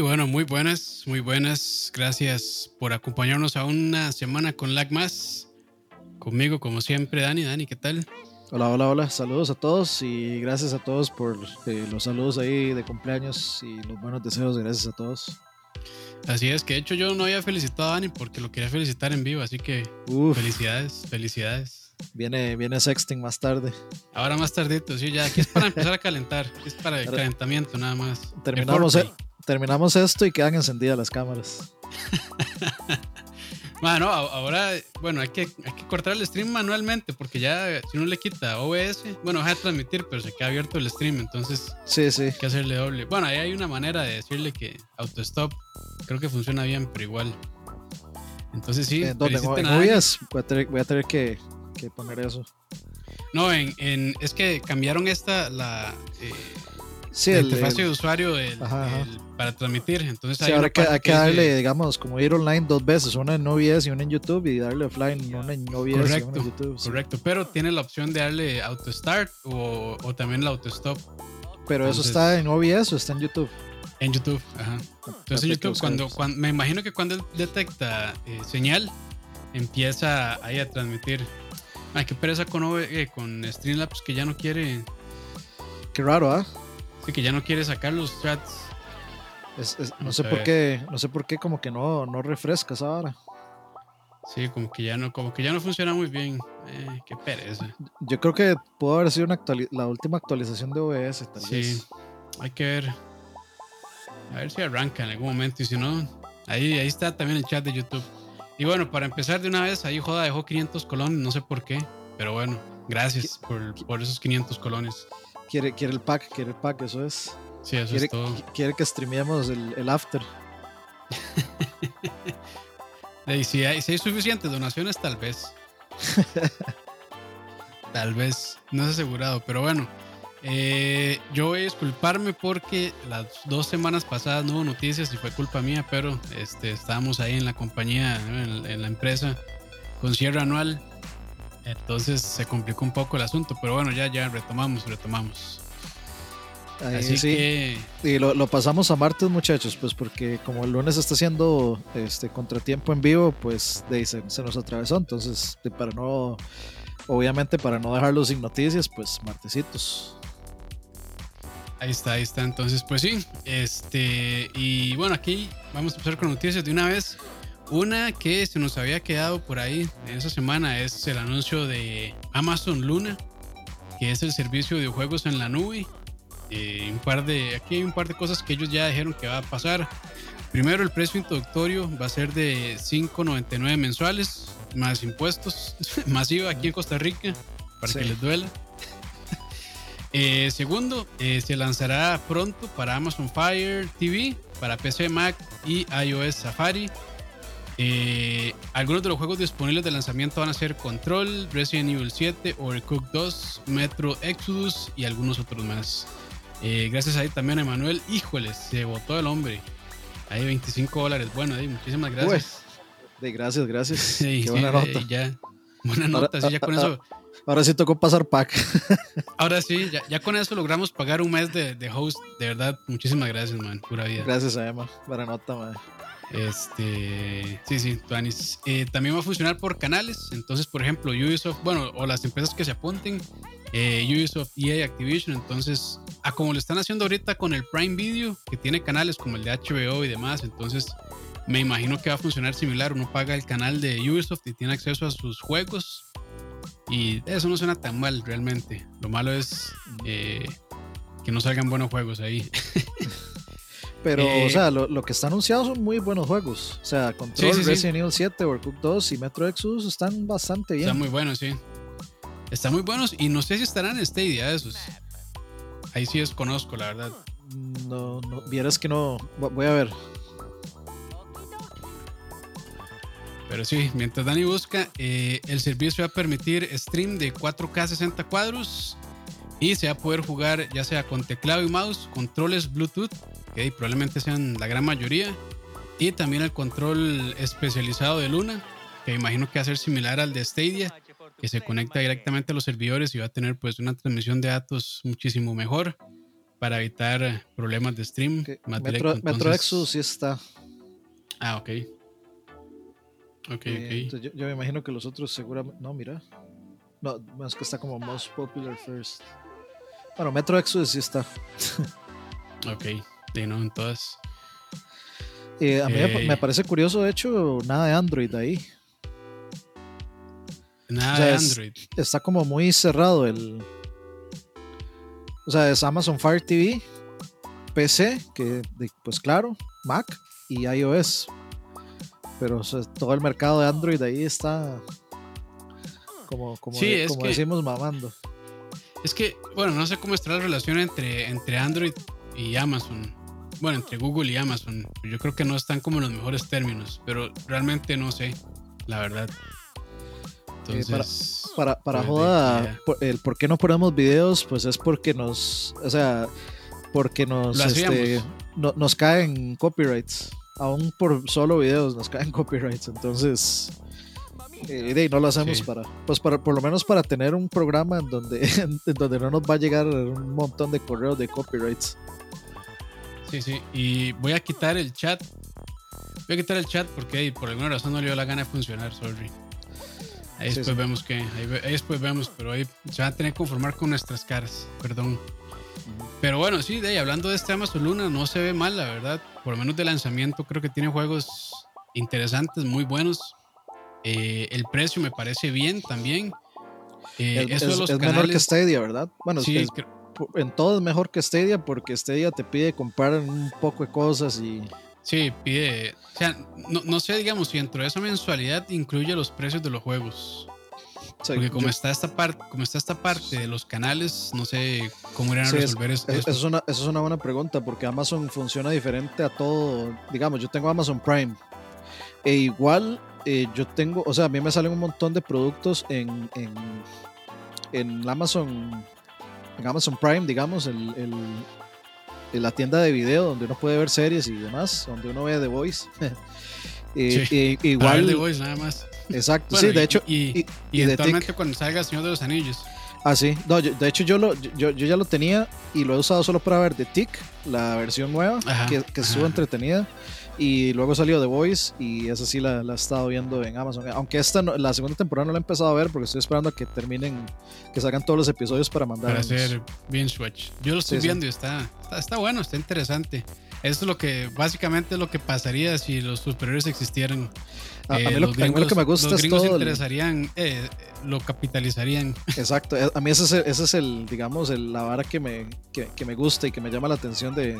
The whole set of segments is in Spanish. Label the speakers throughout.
Speaker 1: Y bueno, muy buenas, muy buenas. Gracias por acompañarnos a una semana con Lag Más. Conmigo, como siempre, Dani. Dani, ¿qué tal?
Speaker 2: Hola, hola, hola. Saludos a todos y gracias a todos por eh, los saludos ahí de cumpleaños y los buenos deseos. Gracias a todos.
Speaker 1: Así es, que de hecho yo no había felicitado a Dani porque lo quería felicitar en vivo, así que felicidades, felicidades.
Speaker 2: Viene, viene sexting más tarde.
Speaker 1: Ahora más tardito, sí, ya aquí es para empezar a calentar, es para el calentamiento nada más.
Speaker 2: Terminamos, e- terminamos esto y quedan encendidas las cámaras.
Speaker 1: bueno, ahora, bueno, hay que, hay que cortar el stream manualmente porque ya si uno le quita OBS, bueno, deja de transmitir, pero se queda abierto el stream, entonces
Speaker 2: sí, sí.
Speaker 1: hay que hacerle doble. Bueno, ahí hay una manera de decirle que autostop creo que funciona bien, pero igual. Entonces sí.
Speaker 2: Eh, ¿Dónde? ¿En OBS? Voy a tener, voy a tener que, que, poner eso.
Speaker 1: No, en, en, es que cambiaron esta, la... Eh,
Speaker 2: Sí, el,
Speaker 1: interfaz de usuario para transmitir. Entonces
Speaker 2: hay, que, hay que darle, digamos, como ir online dos veces, una en OBS y una en YouTube, y darle offline, una en OBS
Speaker 1: correcto,
Speaker 2: y una en YouTube.
Speaker 1: Correcto, pero tiene la opción de darle auto start o, o también la auto stop.
Speaker 2: Pero eso está en OBS o está en YouTube.
Speaker 1: En YouTube, ajá. Entonces en YouTube, cuando, cuando, me imagino que cuando él detecta eh, señal, empieza ahí a transmitir. Ay, qué pereza con, eh, con Streamlabs que ya no quiere.
Speaker 2: Qué raro, ¿ah?
Speaker 1: Que ya no quiere sacar los chats.
Speaker 2: no sé por qué, no sé por qué como que no, no refrescas ahora.
Speaker 1: Sí, como que ya no, como que ya no funciona muy bien. Eh, qué pereza.
Speaker 2: Yo creo que pudo haber sido una la última actualización de OBS, tal
Speaker 1: sí, hay que ver. A ver si arranca en algún momento. Y si no, ahí, ahí está también el chat de YouTube. Y bueno, para empezar de una vez, ahí Joda dejó 500 colones, no sé por qué. Pero bueno, gracias por, por esos 500 colones.
Speaker 2: Quiere, quiere el pack, quiere el pack, eso es.
Speaker 1: Sí, eso
Speaker 2: quiere,
Speaker 1: es todo.
Speaker 2: Quiere que streameemos el, el after.
Speaker 1: y si hay, si hay suficientes donaciones, tal vez. tal vez, no es asegurado, pero bueno. Eh, yo voy a disculparme porque las dos semanas pasadas no hubo noticias y fue culpa mía, pero este, estábamos ahí en la compañía, en, en la empresa, con cierre anual entonces se complicó un poco el asunto, pero bueno, ya, ya retomamos, retomamos. Así sí. que.
Speaker 2: Y lo, lo, pasamos a martes, muchachos, pues porque como el lunes está haciendo este contratiempo en vivo, pues de, se, se, nos atravesó. Entonces, de, para no. Obviamente, para no dejarlo sin noticias, pues martesitos.
Speaker 1: Ahí está, ahí está. Entonces, pues sí. Este. Y bueno, aquí vamos a empezar con noticias de una vez. Una que se nos había quedado por ahí en esa semana es el anuncio de Amazon Luna, que es el servicio de juegos en la nube. Eh, un par de, aquí hay un par de cosas que ellos ya dijeron que va a pasar. Primero, el precio introductorio va a ser de 5.99 mensuales, más impuestos, masivo aquí en Costa Rica, para que les duela. Eh, segundo, eh, se lanzará pronto para Amazon Fire TV, para PC, Mac y iOS Safari eh, algunos de los juegos disponibles de lanzamiento van a ser Control, Resident Evil 7, Overcooked 2, Metro Exodus y algunos otros más. Eh, gracias ahí también a Emanuel. Híjoles, se votó el hombre. Ahí 25 dólares. Bueno, ahí, muchísimas gracias.
Speaker 2: de gracias, gracias. Qué buena nota.
Speaker 1: Ya, buena nota, ahora, sí, ya con eso.
Speaker 2: Ahora sí tocó pasar pack.
Speaker 1: Ahora sí, ya, ya, con eso logramos pagar un mes de, de, host. De verdad, muchísimas gracias, man. Pura vida.
Speaker 2: Gracias a Emma. Buena nota, man.
Speaker 1: Este, sí, sí, Tuanis. Eh, también va a funcionar por canales. Entonces, por ejemplo, Ubisoft, bueno, o las empresas que se apunten, eh, Ubisoft, EA, Activision. Entonces, a como lo están haciendo ahorita con el Prime Video, que tiene canales como el de HBO y demás. Entonces, me imagino que va a funcionar similar. Uno paga el canal de Ubisoft y tiene acceso a sus juegos. Y eso no suena tan mal realmente. Lo malo es eh, que no salgan buenos juegos ahí.
Speaker 2: Pero, o sea, lo, lo, que está anunciado son muy buenos juegos. O sea, Control, sí, sí, Resident Evil 7, Overcooked 2 y Metro Exodus están bastante bien.
Speaker 1: Están muy buenos, sí. Están muy buenos y no sé si estarán en Stadia esos. Ahí sí desconozco, la verdad.
Speaker 2: No, no, vieras que no. Voy a ver.
Speaker 1: Pero sí, mientras Dani busca, eh, el servicio va a permitir stream de 4K 60 cuadros y se va a poder jugar ya sea con teclado y mouse, controles Bluetooth que probablemente sean la gran mayoría. Y también el control especializado de Luna, que imagino que va a ser similar al de Stadia, que se conecta directamente a los servidores y va a tener pues una transmisión de datos muchísimo mejor. para evitar problemas de stream.
Speaker 2: Más Metro, Metro Exodus sí está.
Speaker 1: Ah, ok. Ok,
Speaker 2: eh, ok. Yo, me imagino que los otros seguramente. No, mira. No, es que está como most popular first. Bueno, Metro Exodus sí está.
Speaker 1: ok, de no, entonces.
Speaker 2: Eh, a mí me eh, parece curioso, de hecho, nada de Android ahí.
Speaker 1: Nada de Android.
Speaker 2: está como muy cerrado el. O sea, es Amazon Fire TV, PC, que pues claro, Mac y iOS. Pero todo el mercado de Android ahí está como, como, decimos, mamando.
Speaker 1: Es que, bueno, no sé cómo está la relación entre, entre Android y Amazon. Bueno, entre Google y Amazon. Yo creo que no están como en los mejores términos, pero realmente no sé, la verdad.
Speaker 2: Eh, para, para, pues, joda, el por qué no ponemos videos, pues es porque nos, o sea, porque nos, este, nos caen copyrights. Aún por solo videos nos caen copyrights. Entonces, eh, no lo hacemos para, pues para, por lo menos para tener un programa en donde, en donde no nos va a llegar un montón de correos de copyrights.
Speaker 1: Sí, sí. Y voy a quitar el chat. Voy a quitar el chat porque por alguna razón no le dio la gana de funcionar, sorry. Ahí después vemos que, ahí, después vemos, pero ahí se van a tener que conformar con nuestras caras, perdón. Pero bueno, sí, de ahí, hablando de este Amazon Luna, no se ve mal, la verdad. Por lo menos de lanzamiento, creo que tiene juegos interesantes, muy buenos. Eh, el precio me parece bien también.
Speaker 2: Eh, es, mejor que Stadia, ¿verdad? Bueno, sí, en todo es mejor que Stadia porque Stadia te pide comprar un poco de cosas y...
Speaker 1: Sí, pide. O sea, no, sé, digamos, si dentro de esa mensualidad incluye los precios de los juegos. Porque como está esta parte, como está esta parte de los canales, no sé cómo irán a resolver
Speaker 2: eso. Eso es, una, eso es una buena pregunta, porque Amazon funciona diferente a todo. Digamos, yo tengo Amazon Prime. E igual eh, yo tengo, o sea, a mí me salen un montón de productos en, en, en Amazon, en Amazon Prime, digamos, el, el, la tienda de video donde uno puede ver series y demás, donde uno ve The Voice.
Speaker 1: Eh, eh, igual. The Voice nada más.
Speaker 2: Exacto, sí, de hecho.
Speaker 1: Y, y, eventualmente cuando salga Señor de los Anillos.
Speaker 2: Ah, sí. No, de hecho yo, lo, yo, yo, ya lo tenía y lo he usado solo para ver The Tick, la versión nueva, que, que estuvo entretenida. Y luego salió The Voice y esa sí la, la he estado viendo en Amazon. Aunque esta la segunda temporada no la he empezado a ver porque estoy esperando a que terminen, que salgan todos los episodios para mandar.
Speaker 1: Para hacer binge watch. Yo lo estoy viendo y está, está, bueno, está interesante. Eso es lo que, básicamente lo que pasaría si los superiores existieran.
Speaker 2: A, mí, lo, que me gusta
Speaker 1: los gringos es interesarían, eh, lo capitalizarían.
Speaker 2: Exacto, eh, a mí ese es el, ese es el digamos, el, la vara que me, que, que me gusta y que me llama la atención de,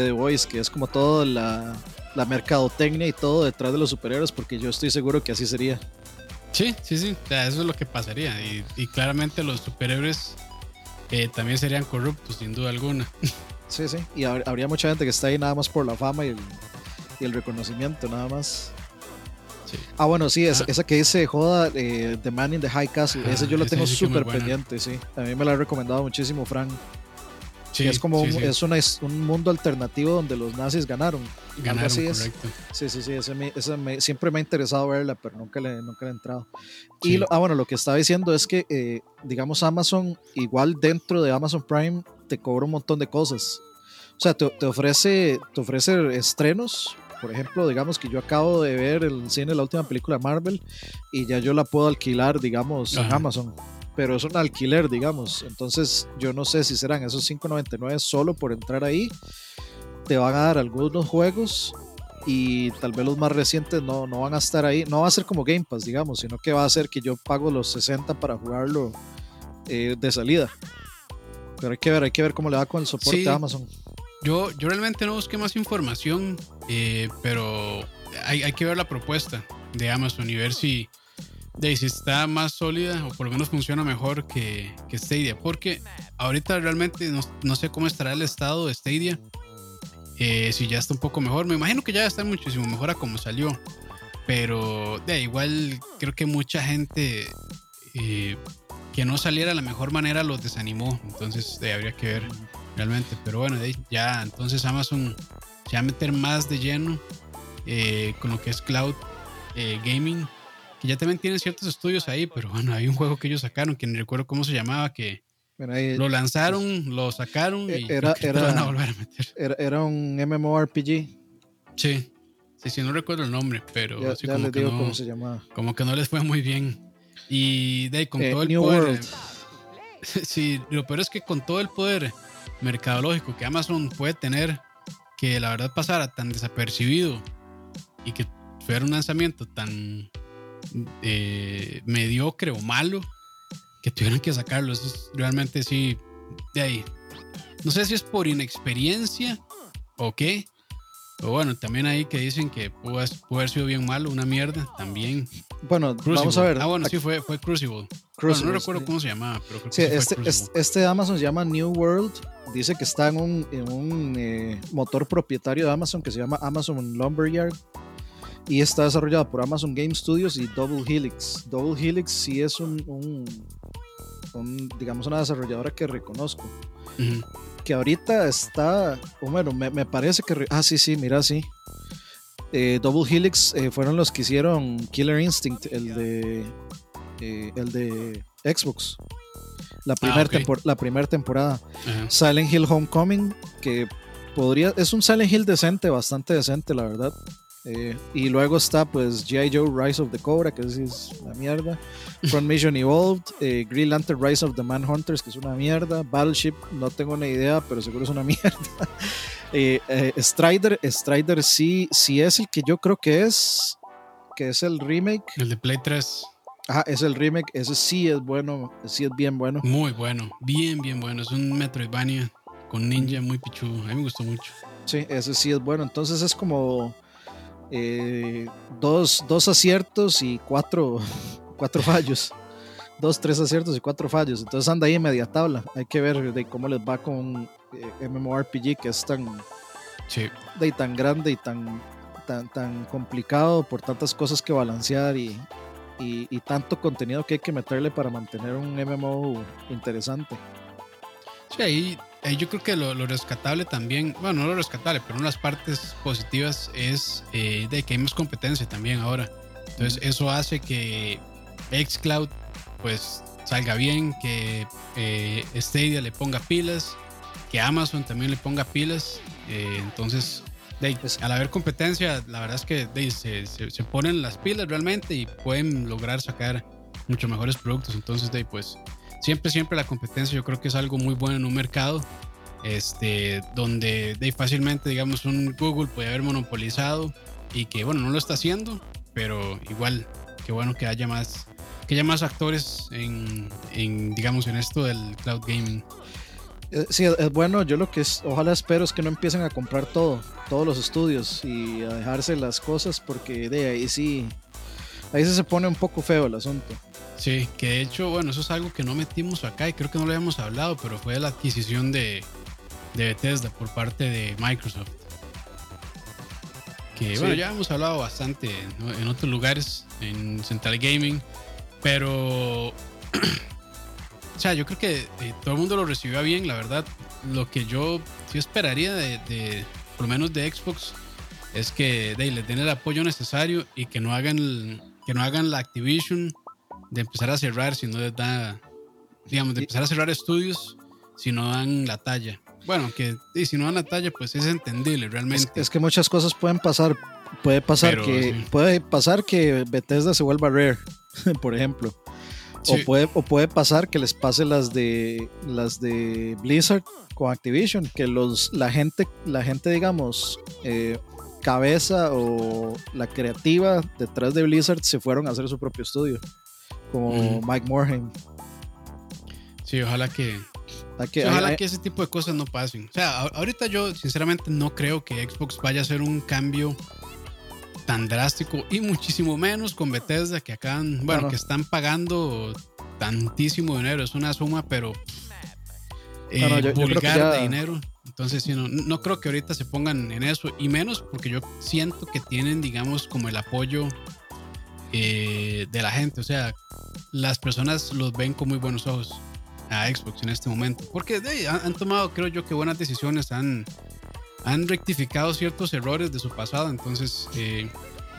Speaker 2: de The Voice, que es como toda la, la mercadotecnia y todo detrás de los superhéroes, porque yo estoy seguro que así sería.
Speaker 1: Sí, sí, sí, eso es lo que pasaría. Y, claramente los superhéroes eh, también serían corruptos, sin duda alguna.
Speaker 2: Sí, sí, y habría mucha gente que está ahí nada más por la fama y el, y el reconocimiento, nada más. Ah, bueno, sí, esa, ah. que dice Joda, eh, The Man in the High Castle, ese yo lo tengo súper pendiente, sí. A mí me lo ha recomendado muchísimo Frank es como es una, un mundo alternativo donde los nazis ganaron.
Speaker 1: Ganaron, correcto.
Speaker 2: Sí, sí, sí, ese, siempre me ha interesado verla, pero nunca le, nunca he entrado. Y ah, bueno, lo que estaba diciendo es que, eh, digamos, Amazon, igual dentro de Amazon Prime, te cobra un montón de cosas. O sea, te, te, ofrece, te ofrece estrenos. Por ejemplo, digamos que yo acabo de ver el cine la última película de Marvel y ya yo la puedo alquilar, digamos, en Amazon pero es un alquiler, digamos. Entonces, yo no sé si serán esos 5.99 solo por entrar ahí. Te van a dar algunos juegos y tal vez los más recientes no, no van a estar ahí. No va a ser como Game Pass, digamos, sino que va a ser que yo pago los 60 para jugarlo eh, de salida. Pero hay que ver, hay que ver cómo le va con el soporte de Amazon.
Speaker 1: Yo, yo realmente no busqué más información, eh, pero hay, hay que ver la propuesta de Amazon y ver si de si está más sólida o por lo menos funciona mejor que, que Stadia. Porque ahorita realmente no, sé cómo estará el estado de Stadia. Eh, si ya está un poco mejor. Me imagino que ya está muchísimo mejor a como salió. Pero de igual creo que mucha gente eh, que no saliera de la mejor manera los desanimó. Entonces habría que ver realmente. Pero bueno, ya entonces Amazon se va a meter más de lleno eh, con lo que es cloud gaming que ya también tienen ciertos estudios ahí, pero bueno, hay un juego que ellos sacaron, que no recuerdo cómo se llamaba, que, lo lanzaron, lo sacaron
Speaker 2: e
Speaker 1: y
Speaker 2: era,
Speaker 1: era,
Speaker 2: era,
Speaker 1: van a volver a meter.
Speaker 2: Era, era, un MMORPG.
Speaker 1: Sí, sí, sí, no recuerdo el nombre, pero
Speaker 2: ya,
Speaker 1: sí,
Speaker 2: ya
Speaker 1: como, que
Speaker 2: digo
Speaker 1: no,
Speaker 2: cómo se llamaba.
Speaker 1: como que no les fue muy bien. Y de ahí, con
Speaker 2: Eh,
Speaker 1: todo el
Speaker 2: New
Speaker 1: poder.
Speaker 2: World.
Speaker 1: Sí, lo peor es que con todo el poder mercadológico que Amazon puede tener, que la verdad pasara tan desapercibido y que fuera un lanzamiento tan eh, mediocre o malo, que tuvieran que sacarlo. Eso es realmente sí, de ahí. No sé si es por inexperiencia o qué. Pero bueno, también ahí que dicen que pudo, haber sido bien malo, una mierda, también.
Speaker 2: Bueno,
Speaker 1: Crucible.
Speaker 2: vamos a ver.
Speaker 1: Ah, bueno, sí, fue, fue Crucible. Bueno,
Speaker 2: Crucible,
Speaker 1: no recuerdo
Speaker 2: sí.
Speaker 1: cómo se llamaba, pero creo que
Speaker 2: Sí, este, este, este Amazon se llama New World. Dice que está en un, en un eh, motor propietario de Amazon que se llama Amazon Lumberyard. Y está desarrollado por Amazon Game Studios y Double Helix. Double Helix sí es un, un- un, digamos, una desarrolladora que reconozco. Que ahorita está, o bueno, me, me parece que... ah, sí, sí, mira, sí. Eh, Double Helix eh, fueron los que hicieron Killer Instinct, el de, eh, el de Xbox. La primera la primera temporada. Silent Hill Homecoming, que podría, es un Silent Hill decente, bastante decente, la verdad. Eh, y luego está pues G.I. Joe Rise of the Cobra, que es una mierda. Front Mission Evolved, eh, Green Lantern Rise of the Manhunters, que es una mierda. Battleship, no tengo ni idea, pero seguro es una mierda. Eh, Strider, Strider sí, sí es el que yo creo que es, que es el remake.
Speaker 1: El de Play 3,
Speaker 2: Ajá, es el remake, ese sí es bueno, sí es bien bueno.
Speaker 1: muy bueno, bien, bien bueno. Es un Metroidvania con ninja muy pichudo. A mí me gustó mucho.
Speaker 2: Sí, ese sí es bueno. Entonces es como eh, dos, dos aciertos y cuatro, cuatro fallos. Dos, tres aciertos y cuatro fallos. Entonces anda ahí en media tabla. Hay que ver de cómo les va con eh, MMORPG que es tan,
Speaker 1: Sí,
Speaker 2: de, tan grande y tan, tan, tan complicado por tantas cosas que balancear y, y, y tanto contenido que hay que meterle para mantener un MMO interesante.
Speaker 1: sí ahí, ahí yo creo que lo, lo rescatable también, bueno, no lo rescatable, pero una de las partes positivas es eh, de que hay más competencia también ahora. Entonces, eso hace que Xcloud pues salga bien, que eh, Stadia le ponga pilas, que Amazon también le ponga pilas. eh, entonces, de al haber competencia, la verdad es que de se, se- se ponen las pilas realmente y pueden lograr sacar mucho mejores productos. Entonces, de pues siempre, siempre la competencia yo creo que es algo muy bueno en un mercado. Este, donde de fácilmente, digamos, un Google puede haber monopolizado y que, bueno, no lo está haciendo, pero igual, qué bueno que haya más, que haya más actores en, en, digamos, en esto del cloud gaming.
Speaker 2: Eh, Sí, es, es bueno. Yo lo que es, ojalá espero es que no empiecen a comprar todo, todos los estudios y a dejarse las cosas porque de ahí sí, ahí sí se pone un poco feo el asunto.
Speaker 1: Sí, que de hecho, bueno, eso es algo que no metimos acá y creo que no lo habíamos hablado, pero fue la adquisición de, de Bethesda por parte de Microsoft. Que
Speaker 2: Sí.
Speaker 1: bueno, ya hemos hablado bastante ¿no? en otros lugares, en Central Gaming, pero. o sea, yo creo que eh, todo el mundo lo recibió bien, la verdad. Lo que yo sí esperaría de, de- por lo menos de Xbox, es que de, les den el apoyo necesario y que no hagan el- que no hagan la Activision de empezar a cerrar si no da, digamos, de empezar a cerrar estudios si no dan la talla. Bueno, que y si no dan la talla, pues es entendible
Speaker 2: Es,
Speaker 1: realmente.
Speaker 2: es que muchas cosas pueden pasar. Puede pasar
Speaker 1: Pero,
Speaker 2: que
Speaker 1: sí.
Speaker 2: puede pasar que Bethesda se vuelva rare, por ejemplo. O
Speaker 1: Sí.
Speaker 2: puede, o puede pasar que les pase las de las de Blizzard con Activision, que los la gente, la gente digamos, eh, cabeza o la creativa detrás de Blizzard se fueron a hacer su propio estudio, como. Mike Morhaime.
Speaker 1: Sí, ojalá que,
Speaker 2: Hay que-
Speaker 1: sí, ojalá
Speaker 2: hay-
Speaker 1: que ese tipo de cosas no pasen. O sea, ahorita yo sinceramente no creo que Xbox vaya a hacer un cambio tan drástico y muchísimo menos con Bethesda que acaban, bueno,
Speaker 2: no.
Speaker 1: que están pagando tantísimo dinero, es una suma, pero eh,
Speaker 2: No, no, yo- yo ya-
Speaker 1: de dinero. Entonces, sí, no, no creo que ahorita se pongan en eso y menos porque yo siento que tienen, digamos, como el apoyo eh, de la gente. O sea, las personas los ven con muy buenos ojos a Xbox en este momento. Porque ahí, han, han tomado, creo yo, que buenas decisiones, han, han rectificado ciertos errores de su pasado. Entonces, eh,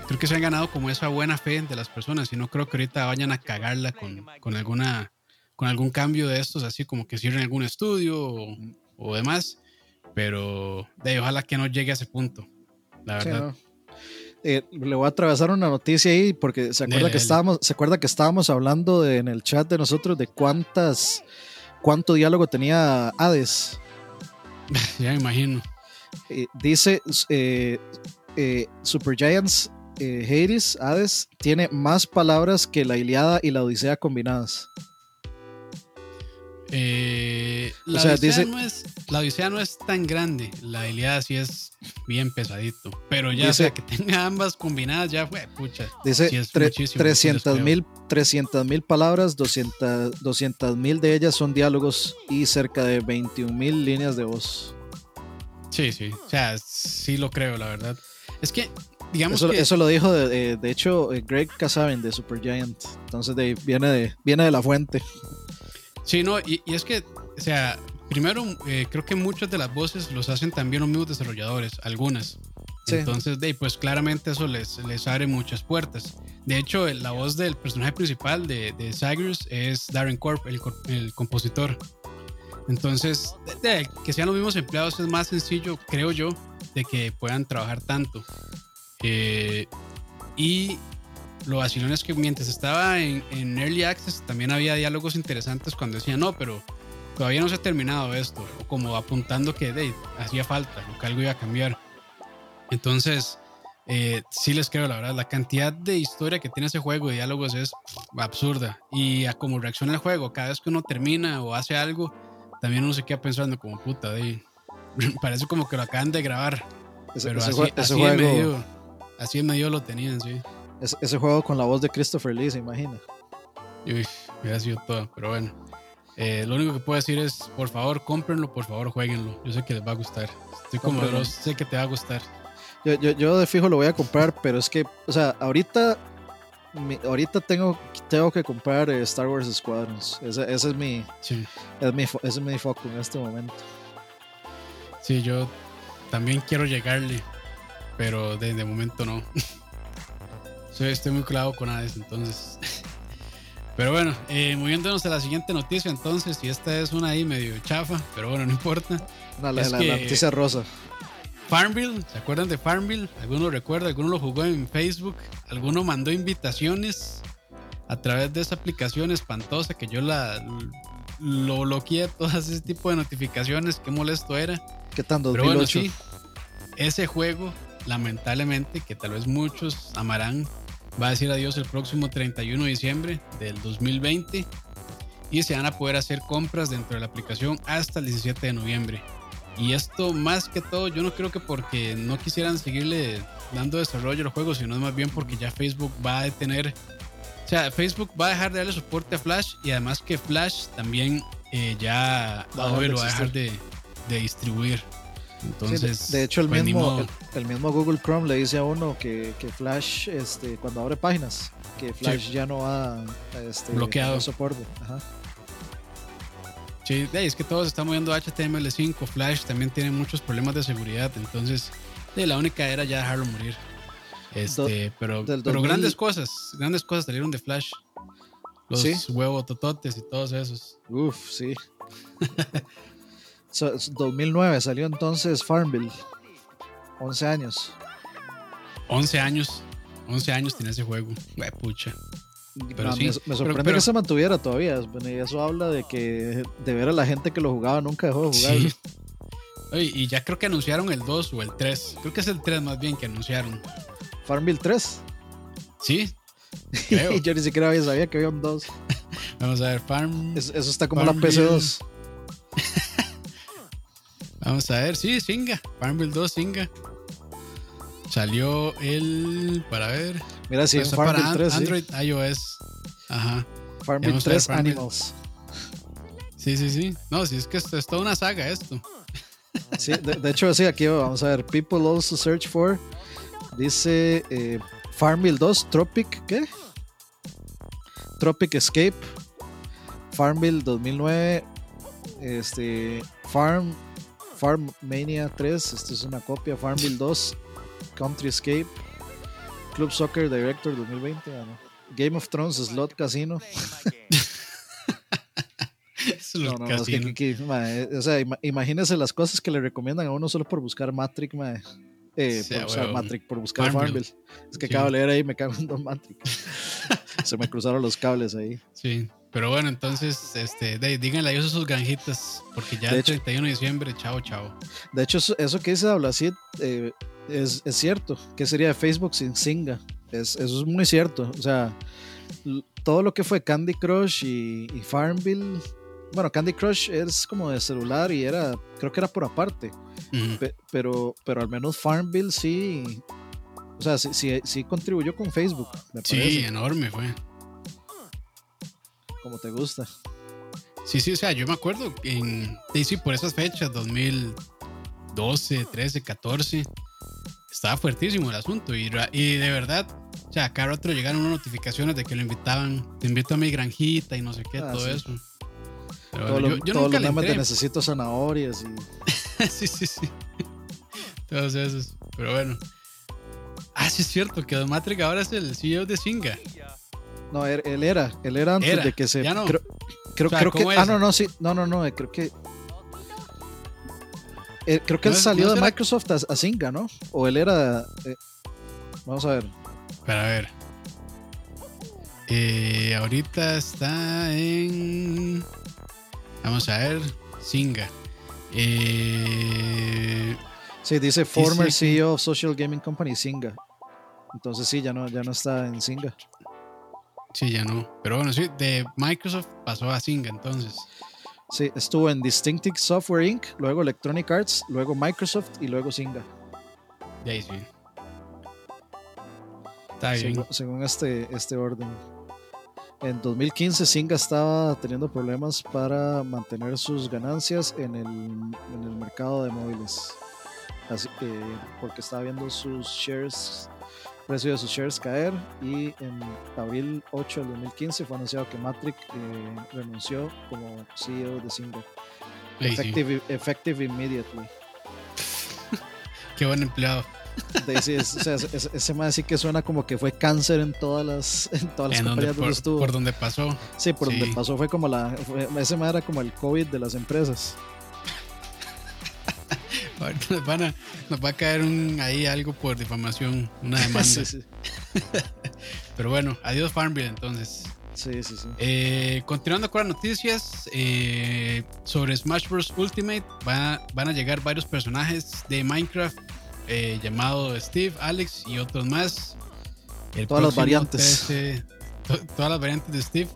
Speaker 1: creo que se han ganado como esa buena fe de las personas. Y no creo que ahorita vayan a cagarla con, con alguna con algún cambio de estos, así como que cierren algún estudio o, demás. Pero de ojalá que no llegue a ese punto, la verdad.
Speaker 2: Eh, le voy a atravesar una noticia ahí porque se acuerda que estábamos, se acuerda que estábamos hablando en el chat de nosotros de cuántas, cuánto diálogo tenía Hades.
Speaker 1: ya me imagino.
Speaker 2: Eh, dice eh, eh, Super Giants Hades, Hades, tiene más palabras que la Iliada y la Odisea combinadas.
Speaker 1: La, Odisea no es, la Odisea no es tan grande, la Iliada sí es bien pesadito, pero ya sea que tenga ambas combinadas ya fue, pucha.
Speaker 2: Dice 300 mil palabras, 200 mil de ellas son diálogos y cerca de 21 mil líneas de voz.
Speaker 1: Sí, sí. O sea, sí lo creo, la verdad. Es que, digamos
Speaker 2: eso,
Speaker 1: que...
Speaker 2: Eso lo dijo, de, de, hecho, eh, Greg Kasavin de Supergiant. Entonces, de, viene, de, viene de la fuente.
Speaker 1: Sí, no, y, y es que, o sea, primero, eh, creo que muchas de las voces los hacen también los mismos desarrolladores, algunas. Entonces, de, pues claramente eso les, les abre muchas puertas. De hecho, la voz del personaje principal de, de es Darren Corp, el, el compositor. Entonces, que sean los mismos empleados es más sencillo, creo yo, de que puedan trabajar tanto. Eh, y lo vacilón es que mientras estaba en, Early Access también había diálogos interesantes cuando decían, no, pero todavía no se ha terminado esto, o como apuntando que hacía falta, o que algo iba a cambiar. Entonces, eh, sí les creo, la verdad, la cantidad de historia que tiene ese juego de diálogos es absurda. Y a como reacciona el juego, cada vez que uno termina o hace algo, también uno se queda pensando como puta, de, parece como que lo acaban de grabar. pero así, así, juego, en medio, así, en medio, lo tenían, sí.
Speaker 2: Ese, juego con la voz de Christopher Lee, se imagina.
Speaker 1: Uy, hubiera sido todo, pero bueno. Eh, lo único que puedo decir es, por favor, cómprenlo, por favor, jueguenlo. Yo sé que les va a gustar. Estoy como de los, sé que te va a gustar.
Speaker 2: Yo, yo, yo de fijo lo voy a comprar, pero es que, o sea, ahorita ahorita tengo, tengo que comprar eh, Star Wars Squadrons. Ese, es, mi, es, mi, ese es mi foco en este momento.
Speaker 1: Sí, yo también quiero llegarle, pero de, momento no. estoy muy clavo con Hades, entonces. Pero bueno, eh, moviéndonos a la siguiente noticia, entonces, y esta es una ahí medio chafa, pero bueno, no importa.
Speaker 2: la, la, noticia rosa.
Speaker 1: Farmville, ¿se acuerdan de Farmville? ¿Alguno recuerda? ¿Alguno lo jugó en Facebook? ¿Alguno mandó invitaciones a través de esa aplicación espantosa que yo la lo bloqueé todas ese tipo de notificaciones? Qué molesto era.
Speaker 2: ¿Qué tan 2008?
Speaker 1: ese juego, lamentablemente, que tal vez muchos amarán, va a decir adiós el próximo 31 de diciembre del 2020 y se van a poder hacer compras dentro de la aplicación hasta el 17 de noviembre. Y esto más que todo, yo no creo que porque no quisieran seguirle dando desarrollo al juego, sino más bien porque ya Facebook va a detener, o sea, Facebook va a dejar de darle soporte a Flash y además que Flash también eh, ya va a dejar de, distribuir. Entonces,
Speaker 2: de, hecho, el pues, mismo, el, mismo Google Chrome le dice a uno que, Flash, este, cuando abre páginas, que Flash ya no va este,
Speaker 1: bloqueado
Speaker 2: soporte. Ajá.
Speaker 1: Sí, es que todos están moviendo HTML5, Flash también tiene muchos problemas de seguridad, entonces la única era ya dejarlo morir. Este, pero, pero grandes cosas, grandes cosas salieron de Flash. Los huevos tototes y todos esos.
Speaker 2: Uf, sí. 2009 salió entonces Farmville. 11 años.
Speaker 1: 11 años. 11 años tiene ese juego. pucha
Speaker 2: me, sorprende que se mantuviera todavía. y eso habla de que de ver a la gente que lo jugaba nunca dejó de jugar.
Speaker 1: y ya creo que anunciaron el 2 o el 3. Creo que es el 3 más bien que anunciaron.
Speaker 2: Farmville 3.
Speaker 1: Sí.
Speaker 2: Yo ni siquiera sabía que había un 2.
Speaker 1: Vamos a ver, Farm.
Speaker 2: Eso, está como la PC2.
Speaker 1: Vamos a ver, sí, Singa. Farmville 2, Singa. Salió el. Para ver.
Speaker 2: Mira, sí,
Speaker 1: pues para 3. Android, iOS. Ajá.
Speaker 2: Farmville 3 Animals.
Speaker 1: Sí, sí, sí. No, sí, es que esto es toda una saga esto.
Speaker 2: Sí, de, hecho, sí, aquí vamos a ver. People also search for. Dice eh, Farmville 2 Tropic, ¿qué? Tropic Escape. Farmville 2009. Este. Farm. Farm Mania 3. Esta es una copia. Farmville 2. Country Escape, Club Soccer Director 2020, Game of Thrones Slot Casino. no, no, es que, que, mae, o sea, imagínese las cosas que le recomiendan a uno solo por buscar Matrix, mae. Eh, por buscar Matrix, por buscar Farmville. Es que acabo de leer ahí me cago en Don Matrix. Se me cruzaron los cables ahí.
Speaker 1: Sí, pero bueno, entonces, este, díganle adiós a sus granjitas, porque ya el 31 de diciembre, chao, chao.
Speaker 2: De hecho, eso, que dice Ablacid eh, es, es, cierto. ¿Qué sería de Facebook sin Singa? Es, eso es muy cierto. O sea, todo lo que fue Candy Crush y, y Farmville bueno, Candy Crush es como de celular y era, creo que era por aparte. pero, pero al menos Farmville sí. O sea, sí, sí, contribuyó con Facebook.
Speaker 1: sí, enorme fue.
Speaker 2: Como te gusta.
Speaker 1: Sí, sí, o sea, yo me acuerdo en. Sí, por esas fechas, 2012, 13, 14. Estaba fuertísimo el asunto. Y, y de verdad, o sea, cada otro llegaron unas notificaciones de que lo invitaban. Te invito a mi granjita y no sé qué, ah, todo eso.
Speaker 2: Todo yo, yo todos los de necesito zanahorias
Speaker 1: y... sí, sí, sí. Todos esos. Pero bueno. Ah, sí es cierto que Don Matrix ahora es el CEO de Singa.
Speaker 2: No, él, era. Él era antes de que se... Ya no. Creo, creo, que... Ah, no, no, sí. No, no, no. Creo que... Eh, creo que él salió de Microsoft a, Singa, ¿no? O él era... Eh, vamos a ver.
Speaker 1: Para ver. Eh, ahorita está en... Vamos a ver, Singa. Eh,
Speaker 2: sí, dice former CEO of Social Gaming Company, Singa. Entonces sí, ya no, ya no está en Singa.
Speaker 1: Sí, ya no. Pero bueno, sí, de Microsoft pasó a Singa entonces.
Speaker 2: Sí, estuvo en Distinctive Software Inc., luego Electronic Arts, luego Microsoft y luego Singa.
Speaker 1: De ahí sí.
Speaker 2: Está bien. según este, este orden. En 2015 Singa estaba teniendo problemas para mantener sus ganancias en el, en el mercado de móviles. Así, porque estaba viendo sus shares, precio de sus shares caer y en abril 8 del 2015 fue anunciado que Matrix eh, renunció como CEO de Singa. Effective, effective immediately.
Speaker 1: Qué buen empleado
Speaker 2: ese más sí que suena como que fue cáncer en todas las, en todas las compañías
Speaker 1: donde, estuvo. Por donde pasó.
Speaker 2: Sí, por donde pasó fue como la. ese más era como el COVID de las empresas.
Speaker 1: Nos, van a, nos va a caer un, ahí algo por difamación, una demanda. Pero bueno, adiós Farmville entonces.
Speaker 2: Sí, sí, sí.
Speaker 1: Eh, continuando con las noticias eh, sobre Smash Bros. Ultimate, van a llegar varios personajes de Minecraft eh, llamado Steve, Alex y otros más.
Speaker 2: todas las variantes.
Speaker 1: todas las variantes de Steve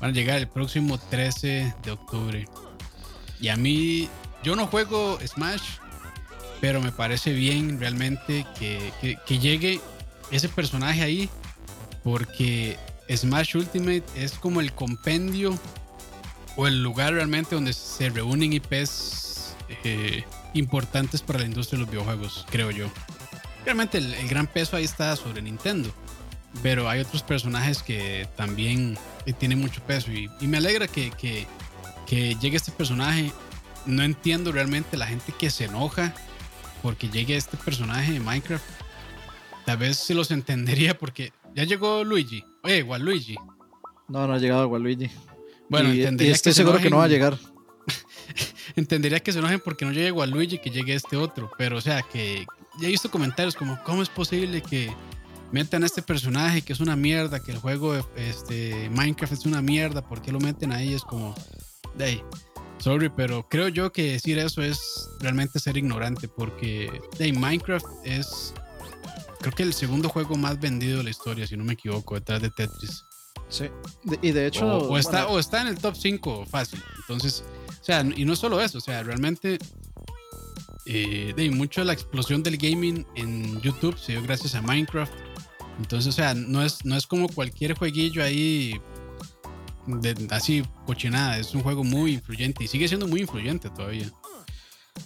Speaker 1: van a llegar el próximo 13 de octubre. Y a mí, yo no juego Smash, pero me parece bien realmente que, que llegue ese personaje ahí, porque Smash Ultimate es como el compendio o el lugar realmente donde se reúnen IPs eh, importantes para la industria de los videojuegos, creo yo. Realmente el, gran peso ahí está sobre Nintendo, pero hay otros personajes que también tienen mucho peso y, me alegra que, que, que, llegue este personaje. No entiendo realmente la gente que se enoja porque llegue este personaje de Minecraft. Tal vez se los entendería porque ya llegó Luigi. Oye, Waluigi.
Speaker 2: No, no ha llegado Waluigi. Bueno, y, entendería estoy seguro que no va a llegar.
Speaker 1: entendería que se enojen porque no llegue Waluigi que llegue este otro. Pero, o sea, que ya he visto comentarios como: ¿cómo es posible que metan a este personaje que es una mierda? Que el juego este, Minecraft es una mierda. ¿Por qué lo meten ahí? Es como, hey, sorry, pero creo yo que decir eso es realmente ser ignorante. Porque hey, Minecraft es, creo que el segundo juego más vendido de la historia, si no me equivoco, detrás de Tetris.
Speaker 2: Sí, y de hecho.
Speaker 1: O, está, o está en el top 5 fácil. Entonces, o sea, y no solo eso, o sea, realmente eh, de mucho de la explosión del gaming en YouTube se dio gracias a Minecraft. Entonces, o sea, no es, no es como cualquier jueguillo ahí de, así cochinada. Es un juego muy influyente y sigue siendo muy influyente todavía.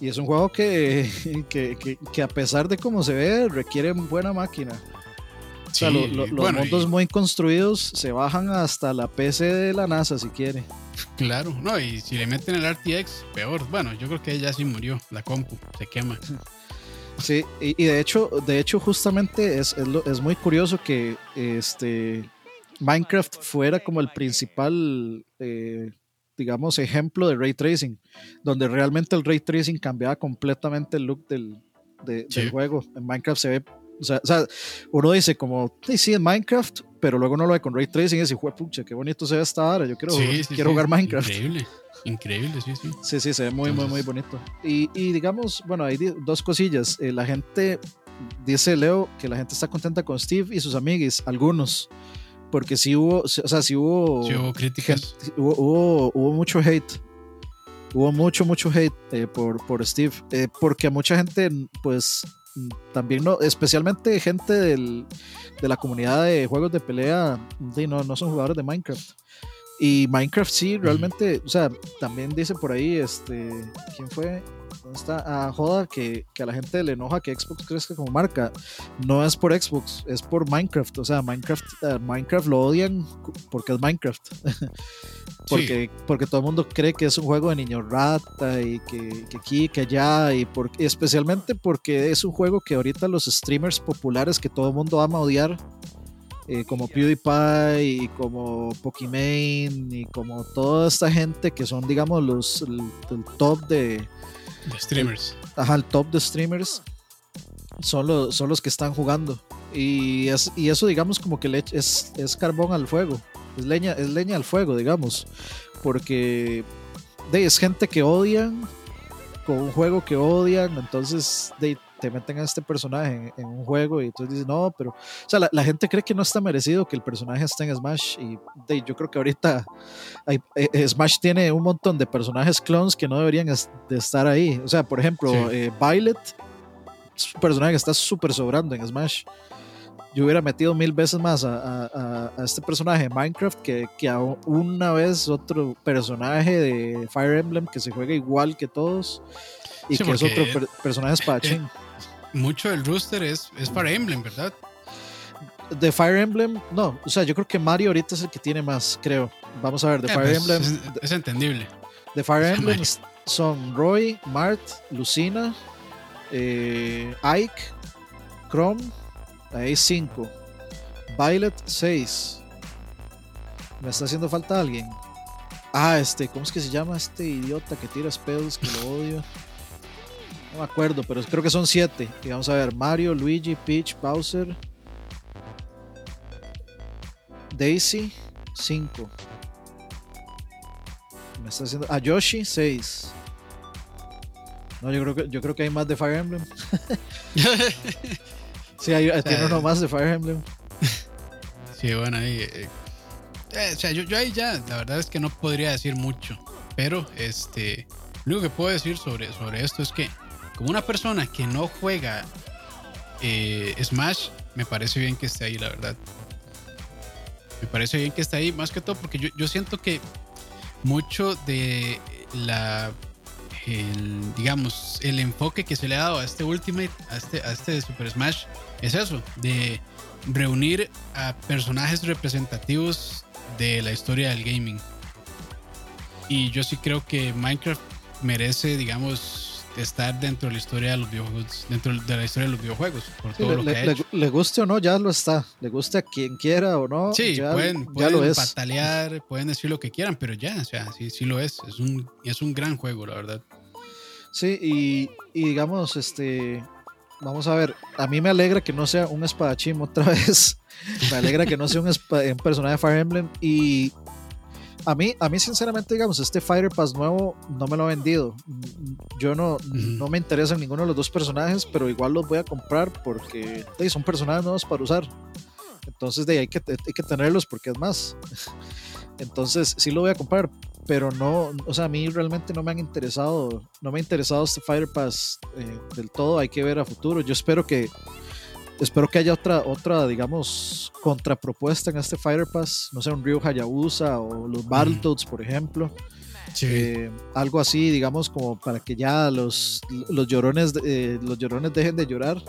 Speaker 2: Y es un juego que, que, que, a pesar de cómo se ve, requiere buena máquina. o sea, los mundos muy construidos se bajan hasta la PC de la NASA si quiere.
Speaker 1: Claro, no, y si le meten el RTX, peor. Bueno, yo creo que ya sí murió la compu, se quema.
Speaker 2: Sí, y, de hecho, de hecho, justamente es, es, muy curioso que este Minecraft fuera como el principal eh, digamos, ejemplo de ray tracing, donde realmente el ray tracing cambiaba completamente el look del, del juego. En Minecraft se ve, o sea, uno dice como, sí, sí, en Minecraft, pero luego no lo ve con ray tracing y dice, pucha, qué bonito se ve esta hora, yo quiero, quiero jugar Minecraft.
Speaker 1: Increíble. Increíble, sí, sí.
Speaker 2: Sí, sí, se ve muy, muy, muy bonito. Y, y digamos, bueno, hay dos cosillas. Eh, la gente, dice Leo, que la gente está contenta con Steve y sus amigos, algunos porque sí hubo, o sea, sí hubo,
Speaker 1: sí hubo críticas.
Speaker 2: hubo, hubo, mucho hate. Hubo mucho, mucho hate eh, por, por Steve. Eh, porque a mucha gente, pues, también no, especialmente gente del, de la comunidad de juegos de pelea, no, no son jugadores de Minecraft. Y Minecraft sí, realmente, o sea, también dice por ahí, este, ¿quién fue? Está? a joda que, que, a la gente le enoja que Xbox crezca como marca. No es por Xbox, es por Minecraft. O sea, Minecraft, uh, Minecraft lo odian porque es Minecraft. porque, porque todo el mundo cree que es un juego de niño rata y que, que aquí, que allá. Y, especialmente porque es un juego que ahorita los streamers populares que todo el mundo ama odiar. Eh, como PewDiePie y como Pokimane y como toda esta gente que son, digamos, los el top de,
Speaker 1: de streamers.
Speaker 2: ajá, el top de streamers son los, son los que están jugando. Y, es, y eso, digamos, como que le, es, es carbón al fuego. Es leña, es leña al fuego, digamos. Porque de, es gente que odian con un juego que odian. Entonces, de, te meten a este personaje en, un juego y entonces dices, no, pero, o sea, la, gente cree que no está merecido que el personaje esté en Smash y de, yo creo que ahorita hay, eh, Smash tiene un montón de personajes clones que no deberían de estar ahí. O sea, por ejemplo, eh, Violet es un personaje que está súper sobrando en Smash. Yo hubiera metido mil veces más a, a, este personaje de Minecraft que, que, a una vez otro personaje de Fire Emblem que se juega igual que todos y que es otro personaje espadachín
Speaker 1: mucho del rooster es, es Fire Emblem, ¿verdad?
Speaker 2: De Fire Emblem, no. O sea, yo creo que Mario ahorita es el que tiene más, creo. Vamos a ver, de eh, Fire pues, Emblem.
Speaker 1: Es, entendible.
Speaker 2: De Fire Emblem son Roy, Mart, Lucina, eh, Ike, Chrome, ahí 5. Violet, 6. ¿Me está haciendo falta alguien? Ah, este, ¿cómo es que se llama este idiota que tira spells que lo odio? No me acuerdo, pero creo que son siete. Y vamos a ver: Mario, Luigi, Peach, Bowser, Daisy, 5. Me está haciendo. A ah, Yoshi, 6. No, yo creo que, yo creo que hay más de Fire Emblem. sí, hay, uno más de Fire Emblem.
Speaker 1: Sí, bueno, ahí. Eh, eh, o sea, yo, yo, ahí ya, la verdad es que no podría decir mucho. Pero, este. Lo único que puedo decir sobre, sobre esto es que como una persona que no juega eh, Smash, me parece bien que esté ahí, la verdad. Me parece bien que esté ahí, más que todo porque yo, siento que mucho de la, digamos, el enfoque que se le ha dado a este Ultimate, a este, a este Super Smash, es eso, de reunir a personajes representativos de la historia del gaming. Y yo sí creo que Minecraft merece, digamos, estar dentro de la historia de los videojuegos, dentro de la historia de los videojuegos, por todo
Speaker 2: le,
Speaker 1: lo que ha hecho.
Speaker 2: Le, guste o no, ya lo está. Le guste a quien quiera o no.
Speaker 1: Sí,
Speaker 2: ya,
Speaker 1: pueden, ya lo es. patalear, pueden decir lo que quieran, pero ya, o sea, sí, sí lo es. Es un, es un gran juego, la verdad.
Speaker 2: Sí, y, y digamos, este, vamos a ver, a mí me alegra que no sea un espadachín otra vez. me alegra que no sea un, un personaje de Fire Emblem y a mí, a mí sinceramente, digamos, este Fighter Pass nuevo no me lo ha vendido. Yo no, no me interesa en ninguno de los dos personajes, pero igual los voy a comprar porque son personajes nuevos para usar. Entonces de ahí hay que, hay que tenerlos porque es más. Entonces sí lo voy a comprar, pero no, o sea, a mí realmente no me han interesado, no me ha interesado este Fighter Pass eh, del todo, hay que ver a futuro. Yo espero que espero que haya otra, otra, digamos, contrapropuesta en este Fighter Pass. No sé, un Ryu Hayabusa o los Battletoads, por ejemplo. Eh, algo así, digamos, como para que ya los, los llorones eh, los llorones dejen de llorar.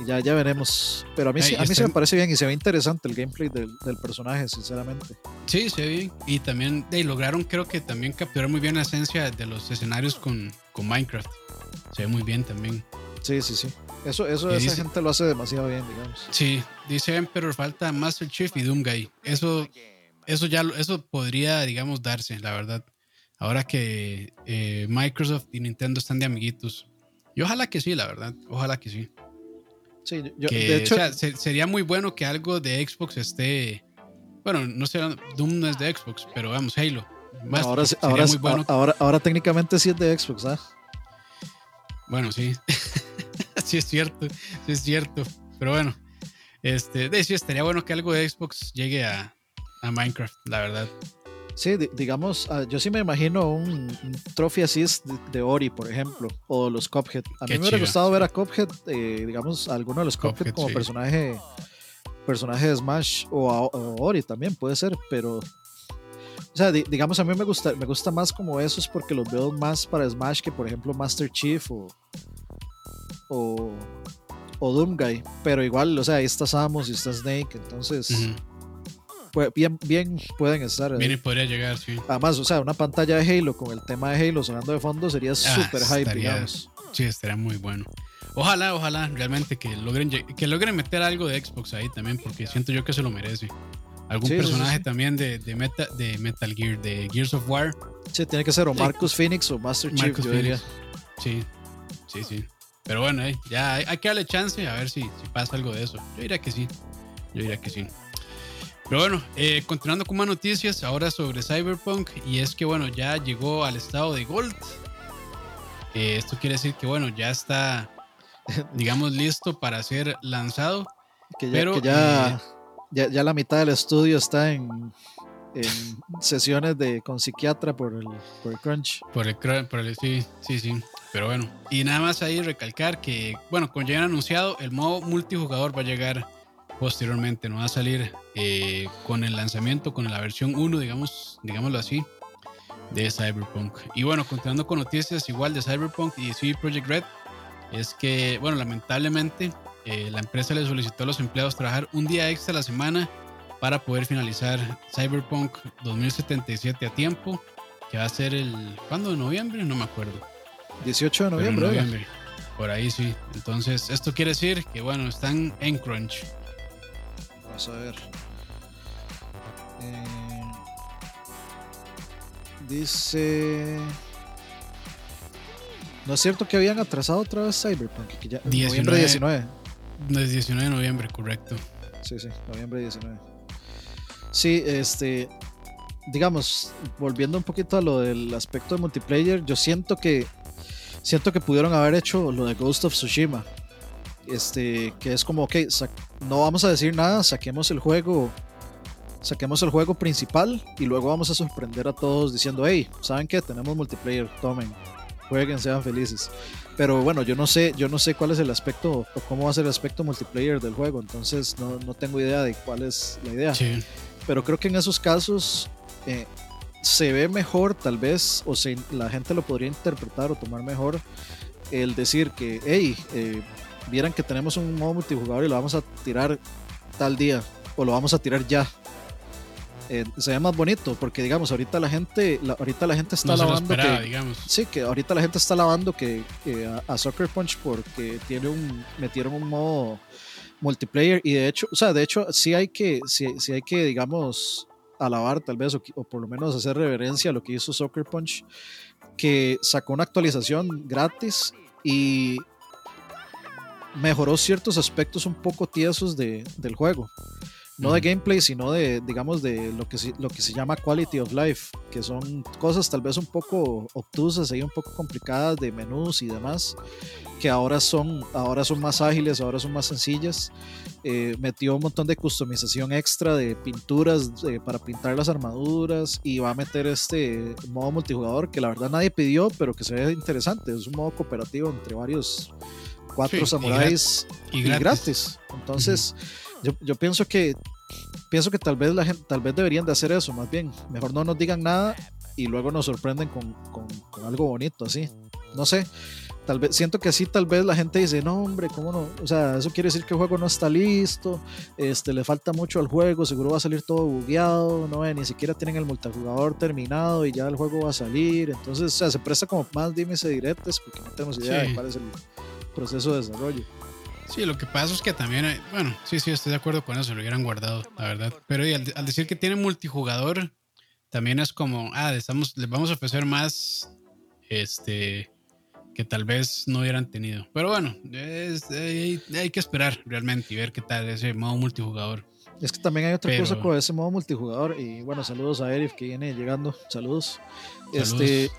Speaker 2: Y ya, ya veremos. Pero a mí, a mí se me parece bien y se ve interesante el gameplay del, del personaje, sinceramente.
Speaker 1: Sí, se ve bien. Y también lograron, creo que también capturar muy bien la esencia de los escenarios con, con Minecraft. Se ve muy bien también.
Speaker 2: Sí, sí, sí. Eso, eso esa gente lo hace demasiado bien, digamos.
Speaker 1: Sí, dice Emperor, falta Master Chief y Doomguy. Eso eso ya eso podría, digamos, darse, la verdad. Ahora que eh, Microsoft y Nintendo están de amiguitos. Y ojalá que sí, la verdad. Ojalá que sí.
Speaker 2: Sí, yo, de hecho,
Speaker 1: sería muy bueno que algo de Xbox esté. Bueno, no sé, Doom no es de Xbox, pero vamos, Halo.
Speaker 2: ahora, ahora, ahora, ahora, técnicamente sí es de Xbox, ¿ah?
Speaker 1: Bueno, sí. sí es cierto, sí es cierto. Pero bueno, este, de sí, estaría bueno que algo de Xbox llegue a, a Minecraft, la verdad.
Speaker 2: Sí, digamos, ah, yo sí me imagino un, trophy así de, Ori, por ejemplo, o los Cuphead. A mí me hubiera gustado ver a Cuphead, eh, digamos, a alguno de los Cuphead, como personaje personaje de Smash o, a, Ori también puede ser, pero o sea, digamos a mí me gusta me gusta más como esos porque los veo más para Smash que por ejemplo Master Chief o o, o Doomguy, pero igual, o sea, ahí está Samus y está Snake, entonces pues, bien, bien pueden estar.
Speaker 1: Bien, podría llegar, sí.
Speaker 2: Además, o sea, una pantalla de Halo con el tema de Halo sonando de fondo sería ah, súper hype, digamos.
Speaker 1: Sí, estaría muy bueno. Ojalá, ojalá, realmente que logren, que logren meter algo de Xbox ahí también, porque siento yo que se lo merece. Algún personaje también de, de, Meta, de Metal Gear, de Gears of War.
Speaker 2: Sí, tiene que ser o Marcus Phoenix o Master Chief, yo diría.
Speaker 1: Sí, sí, sí. Pero bueno, eh, ya hay, que darle chance a ver si, si pasa algo de eso. Yo diría que sí. Yo diría que sí. Pero bueno, eh, continuando con más noticias, ahora sobre Cyberpunk, y es que bueno, ya llegó al estado de Gold. Eh, esto quiere decir que bueno, ya está, digamos, listo para ser lanzado.
Speaker 2: Que ya, pero, eh, ya, ya, la mitad del estudio está en, en sesiones de, con psiquiatra por el, por el crunch.
Speaker 1: Por el, por el sí, sí, sí. Pero bueno, y nada más ahí recalcar que, bueno, como ya han anunciado, el modo multijugador va a llegar posteriormente, no va a salir eh, con el lanzamiento, con la versión 1, digamos, digámoslo así, de Cyberpunk. Y bueno, continuando con noticias igual de Cyberpunk y CD Project Red, es que, bueno, lamentablemente eh, la empresa le solicitó a los empleados trabajar un día extra a la semana para poder finalizar Cyberpunk 2077 a tiempo, que va a ser el, ¿cuándo? ¿De noviembre? No me acuerdo.
Speaker 2: 18 de noviembre.
Speaker 1: noviembre. Por ahí sí. Entonces, esto quiere decir que, bueno, están en crunch.
Speaker 2: Vamos a ver. Eh, dice. ¿No es cierto que habían atrasado otra vez Cyberpunk? Que ya, 19, noviembre 19.
Speaker 1: Es 19 de noviembre, correcto.
Speaker 2: Sí, sí, noviembre 19. Sí, este. Digamos, volviendo un poquito a lo del aspecto de multiplayer, yo siento que. Siento que pudieron haber hecho lo de Ghost of Tsushima este, que es como, ok, no vamos a decir nada, saquemos el juego, saquemos el juego principal y luego vamos a sorprender a todos diciendo, hey, ¿saben qué? Tenemos multiplayer, tomen, jueguen, sean felices. Pero bueno, yo no sé, yo no sé cuál es el aspecto o cómo va a ser el aspecto multiplayer del juego, entonces no, no tengo idea de cuál es la idea. Pero creo que en esos casos eh, se ve mejor, tal vez, o se, la gente lo podría interpretar o tomar mejor el decir que, hey, eh, vieran que tenemos un modo multijugador y lo vamos a tirar tal día o lo vamos a tirar ya. Eh, se ve más bonito porque digamos ahorita la gente ahorita la gente está lavando que, sí que ahorita la gente está lavando que, a, Soccer Punch porque tiene un metieron un modo multiplayer y de hecho o sea de hecho sí hay que sí, sí hay que digamos alabar tal vez o, por lo menos hacer reverencia a lo que hizo Soccer Punch que sacó una actualización gratis y mejoró ciertos aspectos un poco tiesos de, del juego. No de gameplay, sino de, digamos, de lo que, lo que se llama quality of life, que son cosas tal vez un poco obtusas y un poco complicadas de menús y demás, que ahora son, ahora son más ágiles, ahora son más sencillas. Eh, metió un montón de customización extra de pinturas eh, para pintar las armaduras y va a meter este modo multijugador que la verdad nadie pidió, pero que se ve interesante. Es un modo cooperativo entre varios cuatro samuráis y, gratis. Entonces, yo, yo, pienso que pienso que tal vez la gente, tal vez deberían de hacer eso, más bien. Mejor no nos digan nada y luego nos sorprenden con, con, algo bonito así. No sé. Tal vez, siento que así tal vez la gente dice, no hombre, ¿cómo no? O sea, eso quiere decir que el juego no está listo, este, le falta mucho al juego, seguro va a salir todo bugueado, no ni siquiera tienen el multijugador terminado y ya el juego va a salir. Entonces, o sea, se presta como más dimes y diretes porque no tenemos idea de cuál es el, proceso de desarrollo.
Speaker 1: Sí, lo que pasa es que también, hay, bueno, sí, sí, estoy de acuerdo con eso, lo hubieran guardado, la verdad. Pero al, al, decir que tiene multijugador, también es como, ah, estamos, les vamos a ofrecer más, este, que tal vez no hubieran tenido. Pero bueno, es, hay, hay, que esperar realmente y ver qué tal ese modo multijugador.
Speaker 2: Es que también hay otra Pero, cosa con ese modo multijugador. Y bueno, saludos a Erif que viene llegando. Saludos. saludos. Este,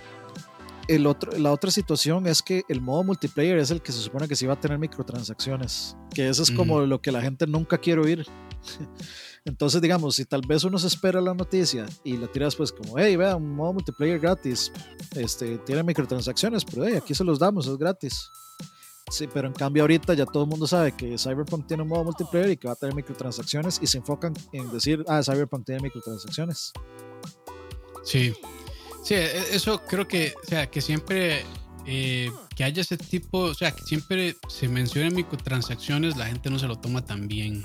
Speaker 2: el otro, la otra situación es que el modo multiplayer es el que se supone que sí va a tener microtransacciones. Que eso es mm. como lo que la gente nunca quiere oír. Entonces, digamos, si tal vez uno se espera la noticia y la tiras pues como, hey, vea, un modo multiplayer gratis, este, tiene microtransacciones, pero hey, aquí se los damos, es gratis. Sí, pero en cambio ahorita ya todo el mundo sabe que Cyberpunk tiene un modo multiplayer y que va a tener microtransacciones y se enfocan en decir, ah, Cyberpunk tiene microtransacciones.
Speaker 1: Sí, sí, e, eso creo que, o sea, que siempre eh, que haya ese tipo, o sea, que siempre se mencionen microtransacciones, la gente no se lo toma tan bien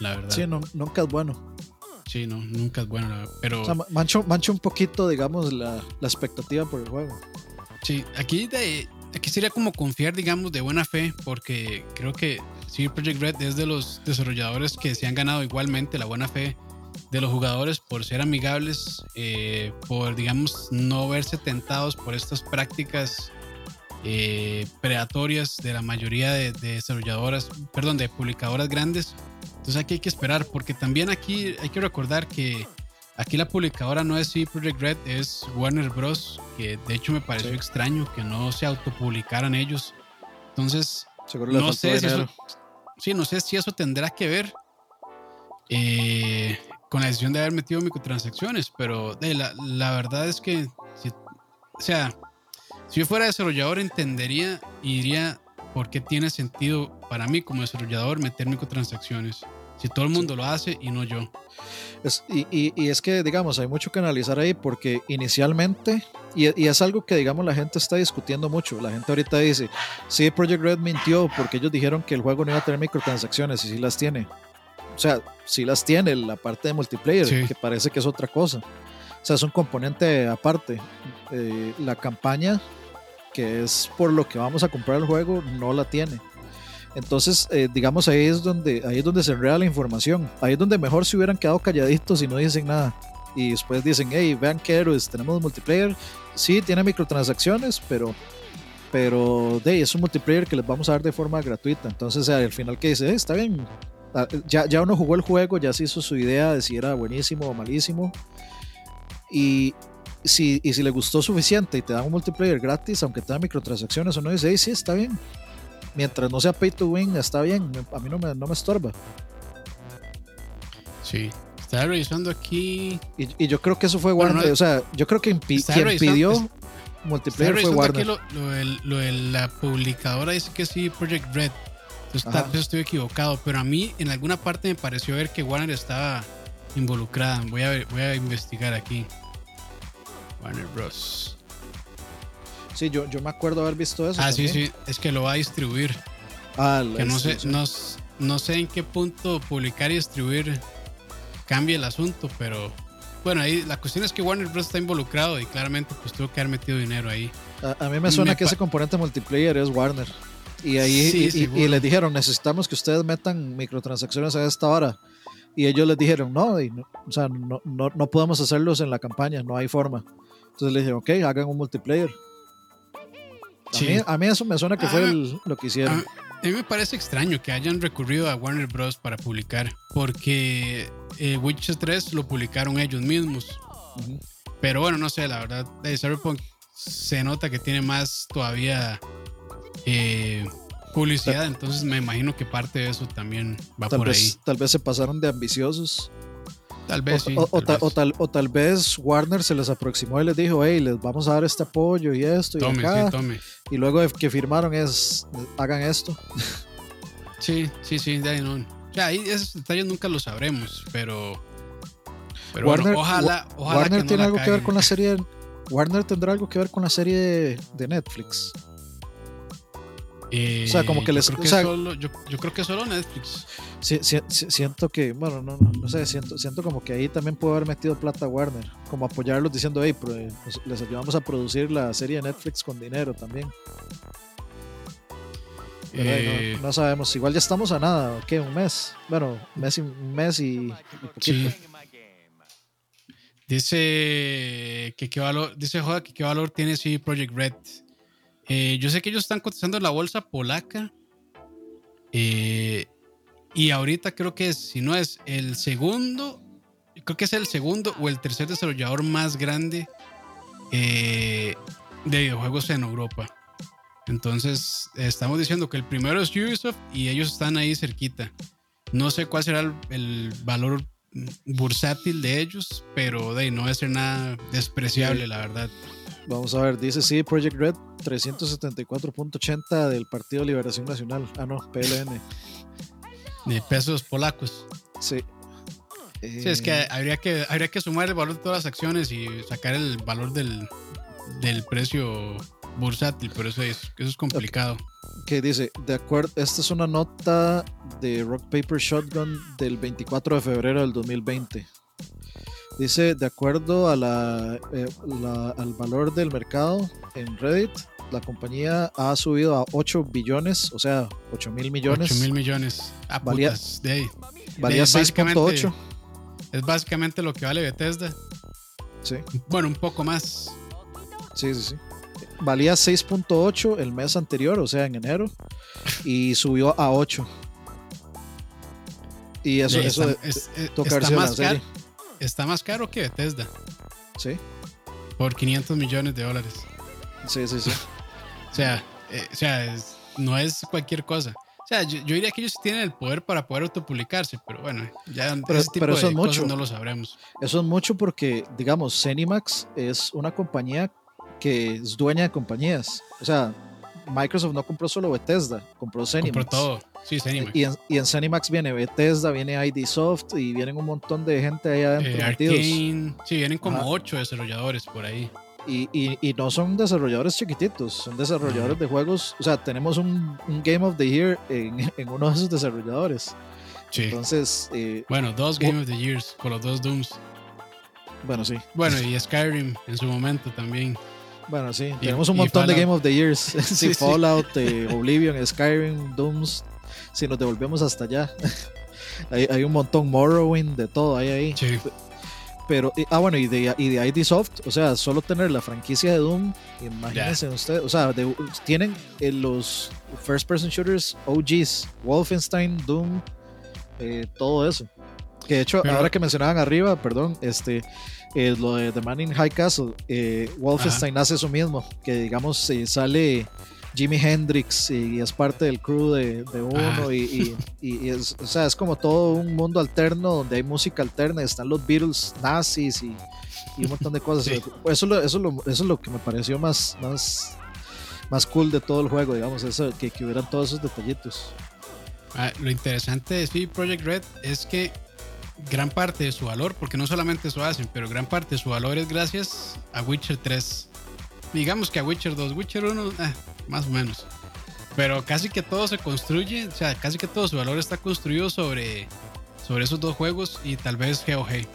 Speaker 1: la verdad.
Speaker 2: Sí, no, nunca es bueno.
Speaker 1: Sí, no, nunca es bueno, pero...
Speaker 2: O sea, mancho, mancho un poquito, digamos, la, la, expectativa por el juego.
Speaker 1: Sí, aquí, de, aquí sería como confiar, digamos, de buena fe, porque creo que sí, Project Red es de los desarrolladores que se han ganado igualmente la buena fe de los jugadores por ser amigables, eh, por, digamos, no verse tentados por estas prácticas eh, predatorias de la mayoría de, de desarrolladoras, perdón, de publicadoras grandes entonces aquí hay que esperar, porque también aquí hay que recordar que aquí la publicadora no es CD Projekt Red, es Warner Bros. Que de hecho me pareció sí. extraño que no se autopublicaran ellos. Entonces, no sé si eso, sí, no sé si eso tendrá que ver eh, con la decisión de haber metido microtransacciones, pero la, la, verdad es que, si, o sea, si yo fuera desarrollador entendería y diría por qué tiene sentido para mí como desarrollador meter microtransacciones. Si todo el mundo lo hace y no yo.
Speaker 2: Es, y, y, y, es que, digamos, hay mucho que analizar ahí porque inicialmente, y, y, es algo que, digamos, la gente está discutiendo mucho. La gente ahorita dice, sí, Project Red mintió porque ellos dijeron que el juego no iba a tener microtransacciones y sí las tiene. O sea, sí las tiene la parte de multiplayer, sí. que parece que es otra cosa. O sea, es un componente aparte. Eh, la campaña que es por lo que vamos a comprar el juego, no la tiene. Entonces, eh, digamos, ahí es, donde, ahí es donde se enreda la información. Ahí es donde mejor se hubieran quedado calladitos y no dicen nada. Y después dicen, hey, vean qué héroes, tenemos multiplayer. Sí, tiene microtransacciones, pero, pero de, es un multiplayer que les vamos a dar de forma gratuita. Entonces, al final que dice, eh, está bien. Ah, ya, ya uno jugó el juego, ya se hizo su idea de si era buenísimo o malísimo. Y, si, y si le gustó suficiente y te dan un multiplayer gratis, aunque tenga microtransacciones o no, dice, sí, está bien. Mientras no sea pay to win, está bien. A mí no me, no me estorba.
Speaker 1: Sí. Estaba revisando aquí.
Speaker 2: Y, y, yo creo que eso fue Warner. Bueno, no, o sea, yo creo que impi quien pidió es, multiplayer fue Warner.
Speaker 1: Lo, lo, de, lo, de, la publicadora dice que sí, Project Red. Entonces, tal vez estoy equivocado, pero a mí en alguna parte me pareció ver que Warner estaba involucrada. Voy a, ver, voy a investigar aquí. Warner Bros.
Speaker 2: Sí, yo, yo me acuerdo haber visto eso.
Speaker 1: Ah, también. sí, sí, es que lo va a distribuir.
Speaker 2: Ah,
Speaker 1: que no sé, no, no, sé en qué punto publicar y distribuir cambia el asunto, pero bueno, ahí la cuestión es que Warner Bros. está involucrado y claramente pues tuvo que haber metido dinero ahí.
Speaker 2: A, a mí me suena me que ese componente multiplayer es Warner. Y ahí sí, y, sí, y, y, les dijeron, necesitamos que ustedes metan microtransacciones a esta hora. Y ellos les dijeron, no, y no o sea, no, no, no podemos hacerlos en la campaña, no hay forma. Entonces le dije, ok, hagan un multiplayer. A, sí. mí, a mí, eso me suena que fue ah, el, lo que hicieron.
Speaker 1: A, mí me parece extraño que hayan recurrido a Warner Bros. para publicar, porque eh, Witcher 3 lo publicaron ellos mismos. Uh -huh. Pero bueno, no sé, la verdad, de Cyberpunk se nota que tiene más todavía eh, publicidad, entonces me imagino que parte de eso también va
Speaker 2: tal
Speaker 1: por
Speaker 2: vez,
Speaker 1: ahí.
Speaker 2: Tal vez se pasaron de ambiciosos.
Speaker 1: Tal vez,
Speaker 2: o,
Speaker 1: sí,
Speaker 2: o, o,
Speaker 1: tal
Speaker 2: ta, o, tal, o, tal, vez Warner se les aproximó y les dijo, hey, les vamos a dar este apoyo y esto y
Speaker 1: tome,
Speaker 2: acá.
Speaker 1: Sí, tome.
Speaker 2: Y luego que firmaron es, hagan esto.
Speaker 1: Sí, sí, sí, de ahí no. Esos detalles nunca los sabremos, pero...
Speaker 2: pero Warner, bueno, ojalá, ojalá Warner que no tiene algo que ver con la serie... Warner tendrá algo que ver con la serie de, de Netflix.
Speaker 1: Eh,
Speaker 2: o sea, como que les.
Speaker 1: Yo creo que,
Speaker 2: o sea,
Speaker 1: solo, yo, yo, creo que solo Netflix.
Speaker 2: Si, si, siento que, bueno, no, no, no, sé, siento, siento como que ahí también puede haber metido plata Warner. Como apoyarlos diciendo, hey, pues, les ayudamos a producir la serie de Netflix con dinero también.
Speaker 1: Eh,
Speaker 2: no, sabemos. Igual ya estamos a nada. ¿Qué? ¿Un mes? Bueno, un mes y, un mes y,
Speaker 1: Sí. Dice que qué valor, dice Joda que qué valor tiene sí Project Red. Eh, yo sé que ellos están cotizando en la bolsa polaca. Eh, y ahorita creo que es, si no es el segundo, creo que es el segundo o el tercer desarrollador más grande de videojuegos en Europa. Entonces, estamos diciendo que el primero es Ubisoft y ellos están ahí cerquita. No sé cuál será el, valor bursátil de ellos, pero de no va a ser nada despreciable, la verdad.
Speaker 2: Vamos a ver, dice sí, Project Red 374.80 del Partido Liberación Nacional. Ah, no, PLN.
Speaker 1: De pesos polacos.
Speaker 2: Sí.
Speaker 1: Sí, es que eh, habría, que habría que sumar el valor de todas las acciones y sacar el valor del, del precio bursátil, por eso es, eso es complicado.
Speaker 2: Que dice, de acuerdo, esta es una nota de Rock Paper Shotgun del 24 de febrero del 2020. Dice, de acuerdo a eh, la, al valor del mercado en Reddit, la compañía ha subido a 8 billones, o sea, 8 mil millones.
Speaker 1: 8 mil millones. Ah, valía, de ahí.
Speaker 2: Valía 6.8.
Speaker 1: Es básicamente lo que vale Bethesda.
Speaker 2: Sí.
Speaker 1: Bueno, un poco más.
Speaker 2: Sí, sí, sí valía 6.8 el mes anterior, o sea, en enero, y subió a 8. Y eso, eso
Speaker 1: está, más caro, está más caro que Bethesda.
Speaker 2: Sí.
Speaker 1: Por 500 millones de dólares.
Speaker 2: Sí, sí, sí.
Speaker 1: o sea, eh, o sea no es cualquier cosa. O sea, yo, diría que ellos tienen el poder para poder autopublicarse, pero bueno, ya
Speaker 2: pero, ese tipo eso de es mucho.
Speaker 1: no lo sabremos.
Speaker 2: Eso es mucho porque, digamos, Cenimax es una compañía que es dueña de compañías. O sea, Microsoft no compró solo Bethesda, compró Zenimax.
Speaker 1: Compró todo, sí, Zenimax.
Speaker 2: Y en, y en Zenimax viene Bethesda, viene ID Soft y vienen un montón de gente ahí adentro.
Speaker 1: Eh, sí, vienen como ocho desarrolladores por ahí.
Speaker 2: Y, y, y, no son desarrolladores chiquititos, son desarrolladores de juegos. O sea, tenemos un, un, Game of the Year en, en, uno de esos desarrolladores.
Speaker 1: Sí.
Speaker 2: Entonces. Eh,
Speaker 1: bueno, dos Game of the Years con los dos Dooms.
Speaker 2: Bueno, sí.
Speaker 1: Bueno, y Skyrim en su momento también.
Speaker 2: Bueno, sí, tenemos un montón de Game of the Years. sí, Fallout, eh, Oblivion, Skyrim, Dooms. Si nos devolvemos hasta allá. hay, hay, un montón, Morrowind, de todo, hay ahí.
Speaker 1: Sí.
Speaker 2: Pero, ah, bueno, y de, y de ID Soft, o sea, solo tener la franquicia de Doom, imagínense ustedes, o sea, tienen eh, los first person shooters OGs, Wolfenstein, Doom, eh, todo eso. Que de hecho, ahora que mencionaban arriba, perdón, este, eh, lo de The Man in High Castle, eh, Wolfenstein hace eso mismo, que digamos eh, sale Jimi Hendrix y es parte del crew de, uno y, es, o sea, es como todo un mundo alterno donde hay música alterna, están los Beatles nazis y, un montón de cosas. Eso, eso, eso es lo que me pareció más, más, más cool de todo el juego, digamos, eso, que, que hubieran todos esos detallitos.
Speaker 1: Ah, lo interesante de sí, Project Red es que gran parte de su valor, porque no solamente eso hacen, pero gran parte de su valor es gracias a Witcher 3. Digamos que a Witcher 2, Witcher 1, eh, más o menos. Pero casi que todo se construye, o sea, casi que todo su valor está construido sobre, sobre esos dos juegos y tal vez GOG.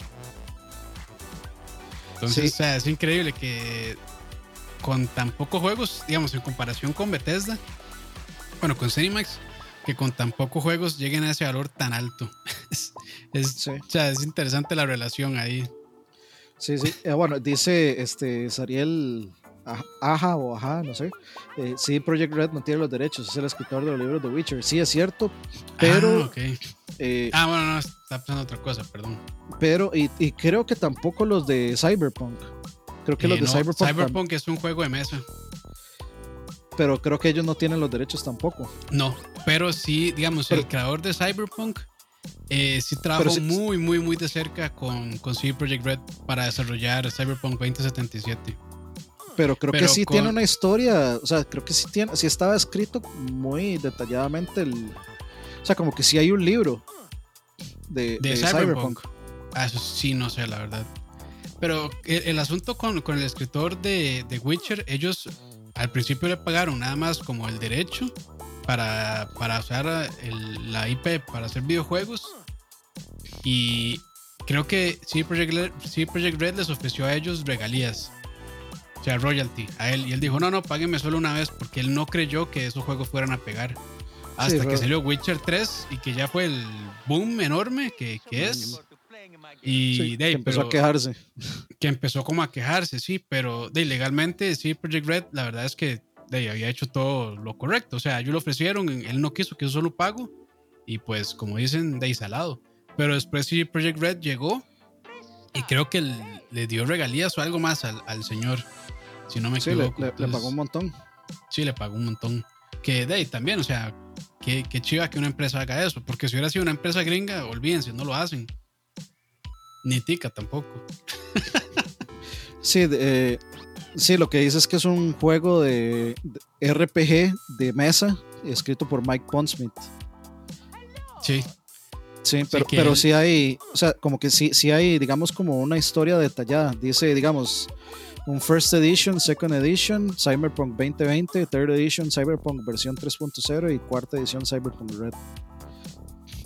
Speaker 1: Entonces, o sea, es increíble que con tan pocos juegos, digamos, en comparación con Bethesda, bueno, con Cinemax, que con tan pocos juegos lleguen a ese valor tan alto. es, o sea, es interesante la relación ahí.
Speaker 2: Sí, sí. Eh, bueno, dice este Sariel Aja o Aja, no sé. Eh, sí, Project Red no tiene los derechos, es el escritor de los libros de Witcher. Sí, es cierto, pero.
Speaker 1: Ah, okay. eh, ah bueno, no, está pensando otra cosa, perdón.
Speaker 2: Pero, y, y, creo que tampoco los de Cyberpunk. Creo que los de Cyberpunk.
Speaker 1: Cyberpunk es un juego de mesa
Speaker 2: pero creo que ellos no tienen los derechos tampoco.
Speaker 1: No, pero sí, digamos, el creador de Cyberpunk eh, sí trabajó muy, muy, muy de cerca con, con CD Projekt Red para desarrollar Cyberpunk 2077.
Speaker 2: Pero creo que sí tiene una historia, o sea, creo que sí, tiene, sí estaba escrito muy detalladamente el... O sea, como que sí hay un libro de, Cyberpunk.
Speaker 1: Ah, eso sí, no sé, la verdad. Pero el, asunto con, con, el escritor de, de Witcher, ellos al principio le pagaron nada más como el derecho para, para usar la IP para hacer videojuegos. Y creo que sí Project, Project Red les ofreció a ellos regalías. O sea, royalty a él. Y él dijo, no, no, páguenme solo una vez porque él no creyó que esos juegos fueran a pegar. hasta que salió Witcher 3 y que ya fue el boom enorme que, que es. Y de,
Speaker 2: empezó a quejarse.
Speaker 1: Que empezó como a quejarse, sí, pero de legalmente, sí, Project Red, la verdad es que de, había hecho todo lo correcto. O sea, ellos lo ofrecieron, él no quiso, que eso solo pago. Y pues, como dicen, de salado. Pero después sí, Project Red llegó y creo que le dio regalías o algo más al, al señor. Si no me equivoco.
Speaker 2: Le, le, pagó un montón.
Speaker 1: Sí, le pagó un montón. Que de ahí también, o sea, qué, qué chiva que una empresa haga eso. Porque si hubiera sido una empresa gringa, olvídense, no lo hacen. Ni tica tampoco.
Speaker 2: sí, eh, sí, lo que dice es que es un juego de, RPG de mesa escrito por Mike Pondsmith.
Speaker 1: Sí.
Speaker 2: Sí, pero, sí pero sí hay, o sea, como que sí, sí hay, digamos, como una historia detallada. Dice, digamos, un First Edition, Second Edition, Cyberpunk 2020, Third Edition, Cyberpunk versión 3.0 y cuarta edición Cyberpunk Red.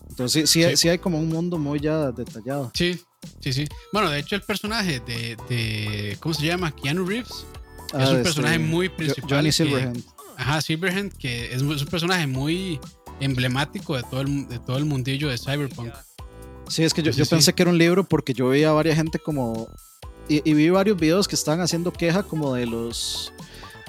Speaker 2: Entonces sí, sí, hay como un mundo muy ya detallado.
Speaker 1: Sí, sí, sí. Bueno, de hecho el personaje de, de ¿cómo se llama? Keanu Reeves. Ah, es un personaje este, muy principal.
Speaker 2: Johnny Silverhand.
Speaker 1: ajá, Silverhand, que es, un personaje muy emblemático de todo el, de todo el mundillo de Cyberpunk.
Speaker 2: Sí, es que yo, yo pensé que era un libro porque yo veía a varias gente como y, vi varios videos que estaban haciendo queja como de los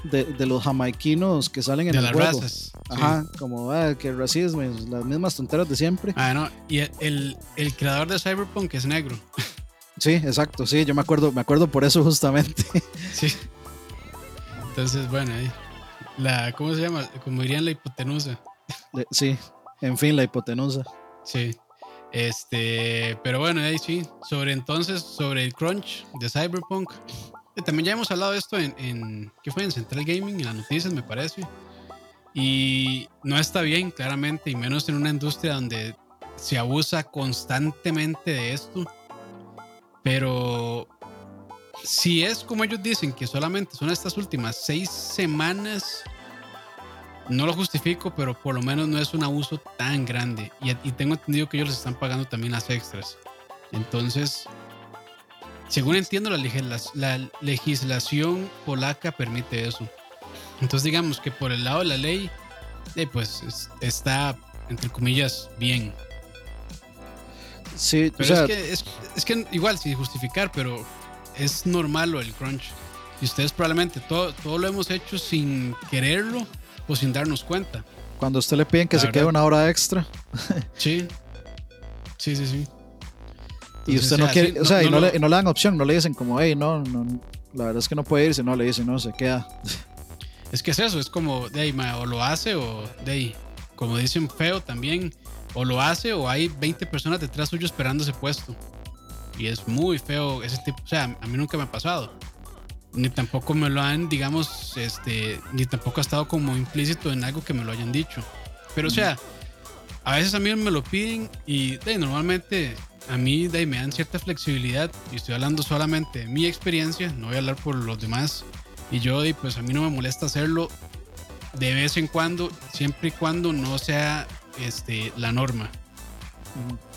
Speaker 2: de, de los jamaiquinos que salen en
Speaker 1: de
Speaker 2: el
Speaker 1: las
Speaker 2: juego.
Speaker 1: razas.
Speaker 2: Ajá, como ah, que racismo, las mismas tonteras de siempre.
Speaker 1: Ah, no, y el, el creador de Cyberpunk es negro.
Speaker 2: Sí, exacto, sí, yo me acuerdo, me acuerdo por eso justamente.
Speaker 1: Sí. Entonces, bueno, ahí. La, ¿cómo se llama? Como dirían la hipotenusa.
Speaker 2: Sí, en fin, la hipotenusa.
Speaker 1: Sí. Este, pero bueno, ahí sí, sobre entonces, sobre el crunch de Cyberpunk. También ya hemos hablado de esto en, en, ¿qué fue? En Central Gaming, en las noticias, me parece. Y no está bien, claramente, y menos en una industria donde se abusa constantemente de esto. Pero si es como ellos dicen, que solamente son estas últimas seis semanas no lo justifico, pero por lo menos no es un abuso tan grande. Y, tengo entendido que ellos les están pagando también las extras. Entonces, según entiendo, la, legislación polaca permite eso. Entonces, digamos que por el lado de la ley, eh, pues está, entre comillas, bien.
Speaker 2: Sí,
Speaker 1: pero es, que, es, que igual, sin justificar, pero es normal lo del crunch. Y ustedes probablemente todo, todo lo hemos hecho sin quererlo sin darnos cuenta.
Speaker 2: Cuando usted le piden que se quede una hora extra.
Speaker 1: Sí. Sí, sí, sí.
Speaker 2: Y usted no quiere, o sea, y, no, le, dan opción, no le dicen como, hey, no, no, la verdad es que no puede irse, no, le dicen, no, se queda.
Speaker 1: Es que es eso, es como, de ahí, o lo hace o de ahí, como dicen feo también, o lo hace o hay 20 personas detrás suyo esperando ese puesto. Y es muy feo ese tipo, o sea, a mí nunca me ha pasado ni tampoco me lo han, digamos, este, ni tampoco ha estado como implícito en algo que me lo hayan dicho. Pero o sea, a veces a mí me lo piden y normalmente a mí de, me dan cierta flexibilidad y estoy hablando solamente de mi experiencia, no voy a hablar por los demás. Y yo, pues a mí no me molesta hacerlo de vez en cuando, siempre y cuando no sea este, la norma.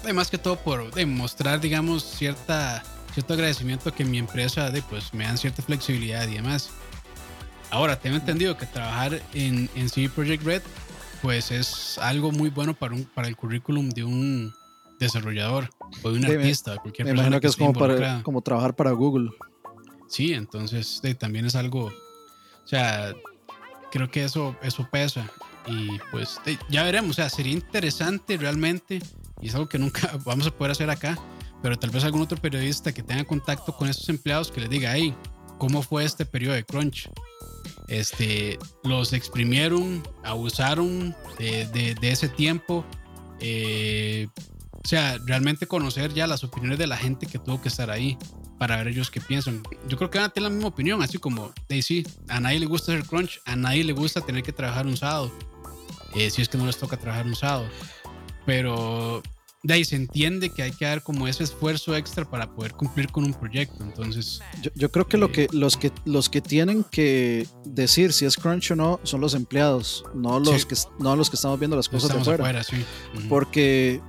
Speaker 1: Además que todo por demostrar, digamos, cierta cierto agradecimiento que mi empresa de, pues, me dan cierta flexibilidad y demás. Ahora, tengo entendido que trabajar en, en CD Projekt Red pues es algo muy bueno para, un, para el currículum de un desarrollador o de un artista,
Speaker 2: de cualquier me imagino que, es como, para, como trabajar para Google.
Speaker 1: Sí, entonces también es algo, o sea, creo que eso, eso pesa y pues ya veremos, o sea, sería interesante realmente y es algo que nunca vamos a poder hacer acá, pero tal vez algún otro periodista que tenga contacto con esos empleados que les diga, hey, ¿cómo fue este periodo de crunch? Este, los exprimieron, abusaron de, ese tiempo. Eh, o sea, realmente conocer ya las opiniones de la gente que tuvo que estar ahí para ver ellos qué piensan. Yo creo que van a tener la misma opinión, así como, sí, a nadie le gusta hacer crunch, a nadie le gusta tener que trabajar un sábado, eh, si es que no les toca trabajar un sábado. Pero de ahí se entiende que hay que dar como ese esfuerzo extra para poder cumplir con un proyecto. Entonces,
Speaker 2: yo, creo que, lo que, los que los que tienen que decir si es crunch o no son los empleados, no los que no los que estamos viendo las cosas de afuera. Porque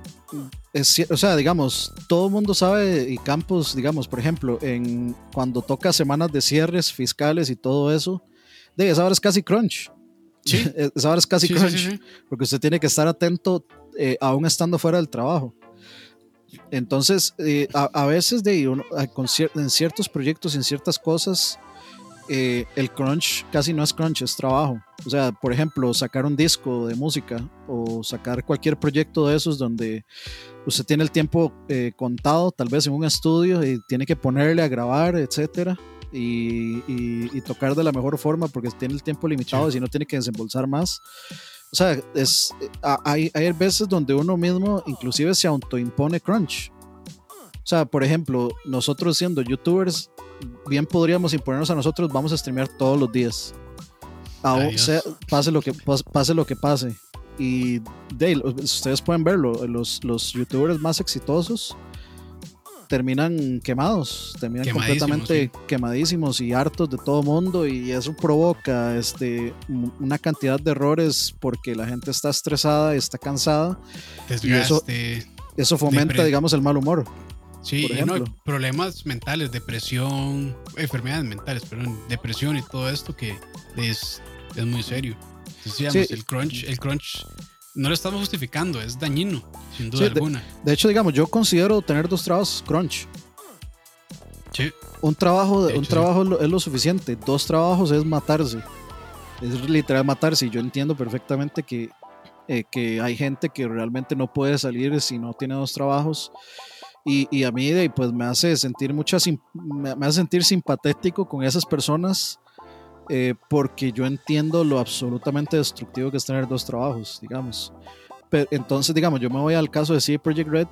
Speaker 2: es, o sea, digamos, todo el mundo sabe y campos, digamos, por ejemplo, en cuando toca semanas de cierres fiscales y todo eso, de esa hora es casi crunch. Sí. Esa hora es casi crunch, porque usted tiene que estar atento eh, aún estando fuera del trabajo. Entonces, eh, a, veces de uno, en ciertos proyectos, en ciertas cosas, eh, el crunch casi no es crunch, es trabajo. O sea, por ejemplo, sacar un disco de música o sacar cualquier proyecto de esos donde usted tiene el tiempo eh, contado, tal vez en un estudio, y tiene que ponerle a grabar, etcétera. Y, tocar de la mejor forma porque tiene el tiempo limitado y no tiene que desembolsar más. O sea, es, hay, hay veces donde uno mismo inclusive se autoimpone crunch. O sea, por ejemplo, nosotros siendo youtubers, bien podríamos imponernos a nosotros, vamos a streamear todos los días. pase, lo que, pase lo que pase. Y Dale, ustedes pueden verlo, los, los youtubers más exitosos terminan quemados, terminan completamente quemadísimos y hartos de todo mundo y eso provoca este, una cantidad de errores porque la gente está estresada, está cansada. y eso, eso fomenta, digamos, el mal humor.
Speaker 1: Sí, y no, problemas mentales, depresión, enfermedades mentales, perdón, depresión y todo esto que es, es muy serio. Entonces, el crunch, el crunch no lo estamos justificando, es dañino, sin duda alguna.
Speaker 2: De, hecho, digamos, yo considero tener dos trabajos crunch.
Speaker 1: Sí.
Speaker 2: Un trabajo, un trabajo es lo suficiente, dos trabajos es matarse. Es literal matarse. Y yo entiendo perfectamente que, eh, que hay gente que realmente no puede salir si no tiene dos trabajos. Y, a mí pues me hace sentir muchas me, hace sentir simpatético con esas personas eh, porque yo entiendo lo absolutamente destructivo que es tener dos trabajos, digamos. Pero, entonces, digamos, yo me voy al caso de CD Project Red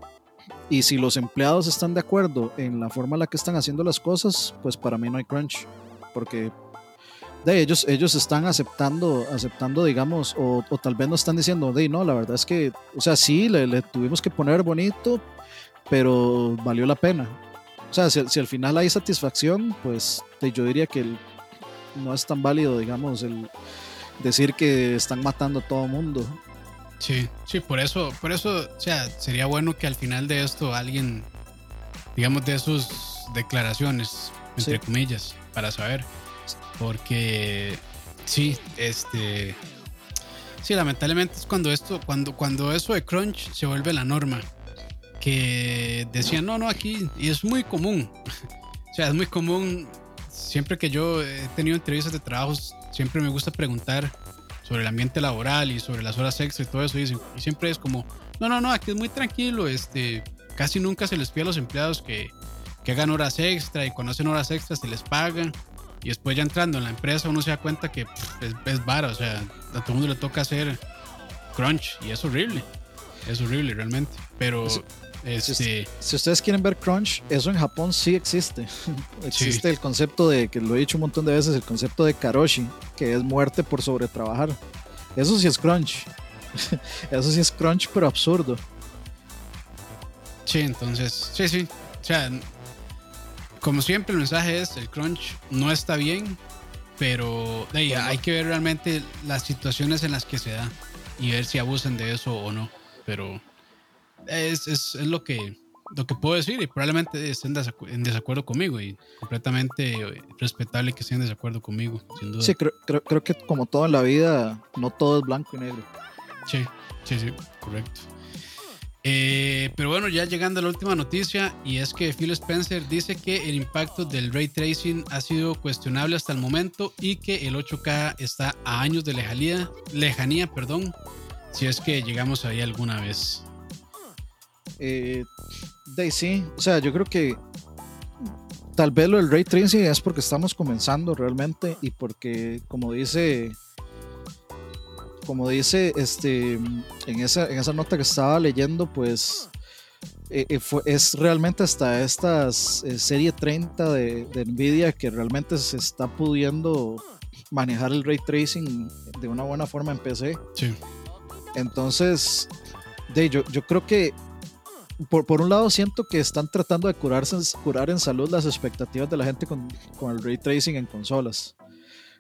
Speaker 2: y si los empleados están de acuerdo en la forma en la que están haciendo las cosas, pues para mí no hay crunch, porque de ellos, ellos están aceptando, aceptando, digamos, o, tal vez no están diciendo, de no, la verdad es que, o sea, sí, le, le tuvimos que poner bonito, pero valió la pena. O sea, si, al final hay satisfacción, pues yo diría que no es tan válido, digamos, el decir que están matando a todo mundo.
Speaker 1: Sí, sí, por eso, por eso, o sea, sería bueno que al final de esto alguien, digamos, de sus declaraciones, entre comillas, para saber. Porque sí, este. Sí, lamentablemente es cuando esto, cuando, cuando eso de crunch se vuelve la norma que decían, no, no, aquí, y es muy común, o sea, es muy común, siempre que yo he tenido entrevistas de trabajos, siempre me gusta preguntar sobre el ambiente laboral y sobre las horas extra y todo eso, y, siempre es como, no, no, no, aquí es muy tranquilo, este, casi nunca se les pide a los empleados que, que hagan horas extra y cuando hacen horas extras se les pagan. Y después ya entrando en la empresa uno se da cuenta que es, es vara, o sea, a todo el mundo le toca hacer crunch y es horrible. Es horrible realmente. Pero este,
Speaker 2: si, ustedes quieren ver crunch, eso en Japón sí existe. existe el concepto de, que lo he dicho un montón de veces, el concepto de karoshi, que es muerte por sobretrabajar. Eso sí es crunch. eso sí es crunch, pero absurdo.
Speaker 1: Sí, entonces, sí, sí. O sea, como siempre el mensaje es, el crunch no está bien, pero hay que ver realmente las situaciones en las que se da y ver si abusan de eso o no. Pero es, es, es, lo, que, lo que puedo decir y probablemente estén en desacuerdo conmigo y completamente respetable que estén en desacuerdo conmigo, sin duda.
Speaker 2: Sí, creo, creo, creo que como todo en la vida, no todo es blanco y negro.
Speaker 1: Sí, sí, sí, correcto. Eh, pero bueno, ya llegando a la última noticia, y es que Phil Spencer dice que el impacto del ray tracing ha sido cuestionable hasta el momento y que el 8K está a años de lejanía, lejanía perdón, si es que llegamos ahí alguna vez.
Speaker 2: Eh, de sí, o sea, yo creo que tal vez lo del ray tracing es porque estamos comenzando realmente y porque, como dice, como dice este, en esa, en esa nota que estaba leyendo, pues eh, eh, es realmente hasta esta eh, serie 30 de, de, Nvidia que realmente se está pudiendo manejar el ray tracing de una buena forma en PC.
Speaker 1: Sí.
Speaker 2: Entonces, de, yo, yo creo que por, un lado siento que están tratando de curarse, curar en salud las expectativas de la gente con, con, el ray tracing en consolas.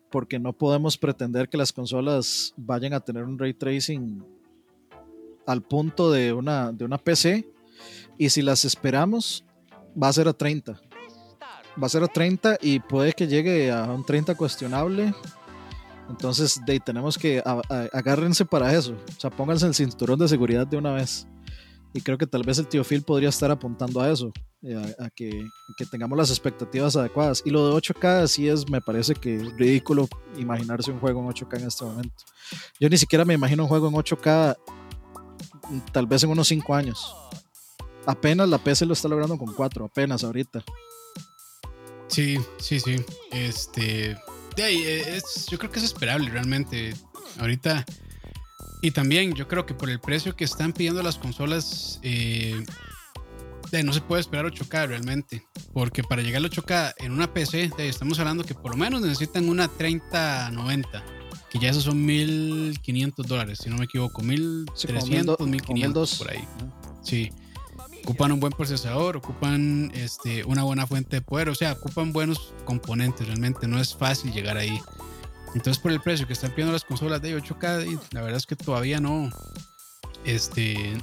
Speaker 2: Porque no podemos pretender que las consolas vayan a tener un ray tracing al punto de una, de una PC. Y si las esperamos, va a ser a 30. Va a ser a 30 y puede que llegue a un 30 cuestionable. Entonces, de, tenemos que agárrense para eso. O sea, pónganse el cinturón de seguridad de una vez. Y creo que tal vez el tío Phil podría estar apuntando a eso, eh, a, que, tengamos las expectativas adecuadas. Y lo de 8K sí es, me parece que ridículo imaginarse un juego en 8K en este momento. Yo ni siquiera me imagino un juego en 8K mm, tal vez en unos 5 años. Apenas la PC lo está logrando con 4, apenas ahorita.
Speaker 1: Sí, sí, sí. Este, ahí, es, yo creo que es esperable realmente. Ahorita y también yo creo que por el precio que están pidiendo las consolas, eh, no se puede esperar 8K realmente. Porque para llegar al 8K en una PC, estamos hablando que por lo menos necesitan una 3090. Que ya esos son 1500 dólares, si no me equivoco. 1300, 1500 por ahí. Sí. Ocupan un buen procesador, ocupan este, una buena fuente de poder, o sea, ocupan buenos componentes realmente. No es fácil llegar ahí. Entonces, por el precio que están pidiendo las consolas de 8K, la verdad es que todavía no. Este.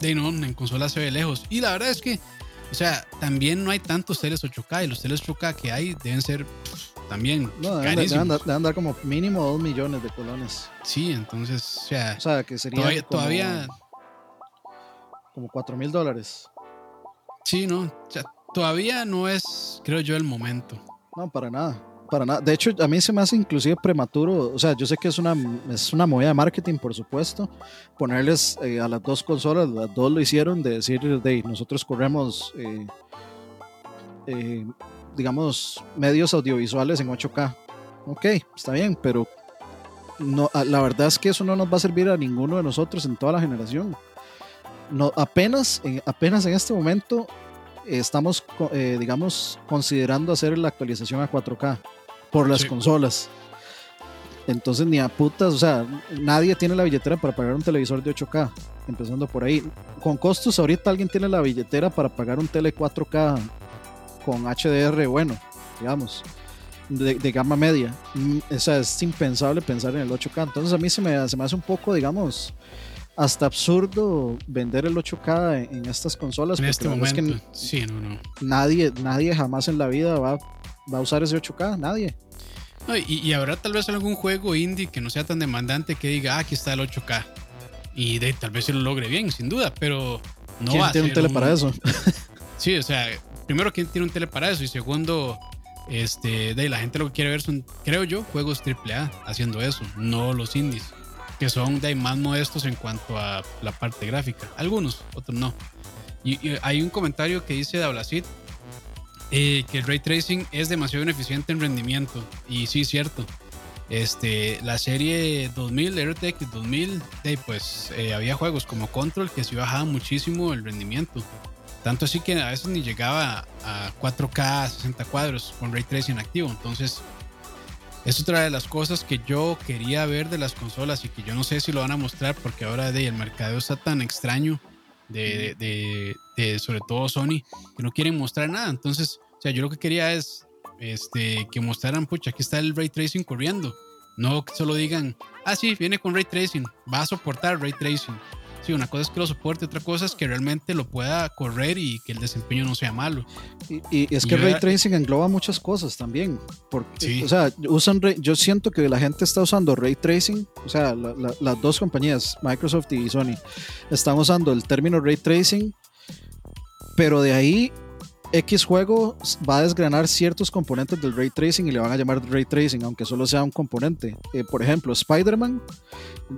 Speaker 1: De no, en consolas se ve lejos. Y la verdad es que, o sea, también no hay tantos teles 8K y los teles 8K que hay deben ser también
Speaker 2: no, deben, dar, como mínimo 2 millones de colones.
Speaker 1: Sí, entonces, o sea,
Speaker 2: o sea que sería todavía, como, 4 mil dólares.
Speaker 1: Sí, no, o sea, todavía no es, creo yo, el momento.
Speaker 2: No, para nada para nada. De hecho, a mí se me hace inclusive prematuro. O sea, yo sé que es una, es una movida de marketing, por supuesto. Ponerles eh, a las dos consolas, las dos lo hicieron, de decir, de nosotros corremos, eh, eh, digamos, medios audiovisuales en 8K. Ok, está bien, pero no, la verdad es que eso no nos va a servir a ninguno de nosotros en toda la generación. No, apenas, apenas en este momento estamos, digamos, considerando hacer la actualización a 4K por las consolas. Entonces, ni a putas, o sea, nadie tiene la billetera para pagar un televisor de 8K, empezando por ahí. Con costos, ahorita alguien tiene la billetera para pagar un tele 4K con HDR, bueno, digamos, de, gama media. Mm, o sea, es impensable pensar en el 8K. Entonces, a mí se me, se me hace un poco, digamos, hasta absurdo vender el 8K en, estas consolas.
Speaker 1: En este momento, sí, no, no.
Speaker 2: Nadie, nadie jamás en la vida va, va a usar ese 8K, nadie
Speaker 1: y, habrá tal vez algún juego indie que no sea tan demandante que diga, ah, aquí está el 8K. Y de, tal vez se lo logre bien, sin duda, pero no
Speaker 2: ¿Quién
Speaker 1: va
Speaker 2: tiene un tele para eso?
Speaker 1: sí, o sea, primero, ¿quién tiene un tele para eso? Y segundo, este, de la gente lo que quiere ver son, creo yo, juegos AAA haciendo eso, no los indies, que son de más modestos en cuanto a la parte gráfica. Algunos, otros no. Y, hay un comentario que dice Dablacid eh, que el ray tracing es demasiado ineficiente en rendimiento. Y sí, cierto. Este, la serie 2000, RTX 2000, pues eh, había juegos como Control que sí bajaba muchísimo el rendimiento. Tanto así que a veces ni llegaba a 4K 60 cuadros con ray tracing activo. Entonces, es otra de las cosas que yo quería ver de las consolas y que yo no sé si lo van a mostrar porque ahora de, el mercado está tan extraño de, sobre todo Sony, que no quieren mostrar nada. Entonces, o sea, yo lo que quería es este, que mostraran, pucha, aquí está el ray tracing corriendo. No que solo digan, ah, sí, viene con ray tracing, va a soportar ray tracing. Sí, una cosa es que lo soporte, otra cosa es que realmente lo pueda correr y que el desempeño no sea malo.
Speaker 2: Y, es que el ray tracing engloba muchas cosas también. Porque, O sea, usan yo siento que la gente está usando ray tracing, o sea, las dos compañías, Microsoft y Sony, están usando el término ray tracing, pero de ahí X juego va a desgranar ciertos componentes del ray tracing y le van a llamar ray tracing, aunque solo sea un componente. Eh, por ejemplo, Spider-Man,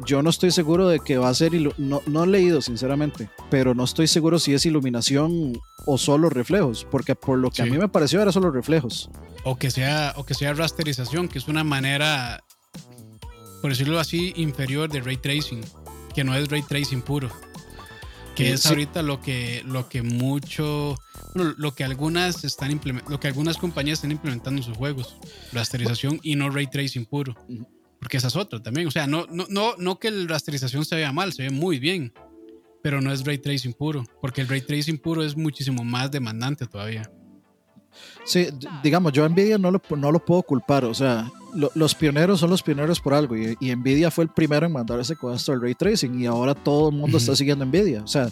Speaker 2: yo no estoy seguro de que va a ser, no, no he leído sinceramente, pero no estoy seguro si es iluminación o solo reflejos, porque por lo que a mí me pareció era solo reflejos.
Speaker 1: O que sea, o que sea rasterización, que es una manera, por decirlo así, inferior de ray tracing, que no es ray tracing puro. Que es ahorita lo que, lo que mucho lo que algunas están lo que algunas compañías están implementando en sus juegos, rasterización y no ray tracing puro. Porque esa es otra también. O sea, no, no, no, no que la rasterización se vea mal, se ve muy bien. Pero no es ray tracing puro. Porque el ray tracing puro es muchísimo más demandante todavía.
Speaker 2: Sí, digamos, yo a Nvidia no lo, no lo puedo culpar. O sea, los pioneros son los pioneros por algo y, Nvidia fue el primero en mandar ese costo al ray tracing y ahora todo el mundo está siguiendo Nvidia. O sea,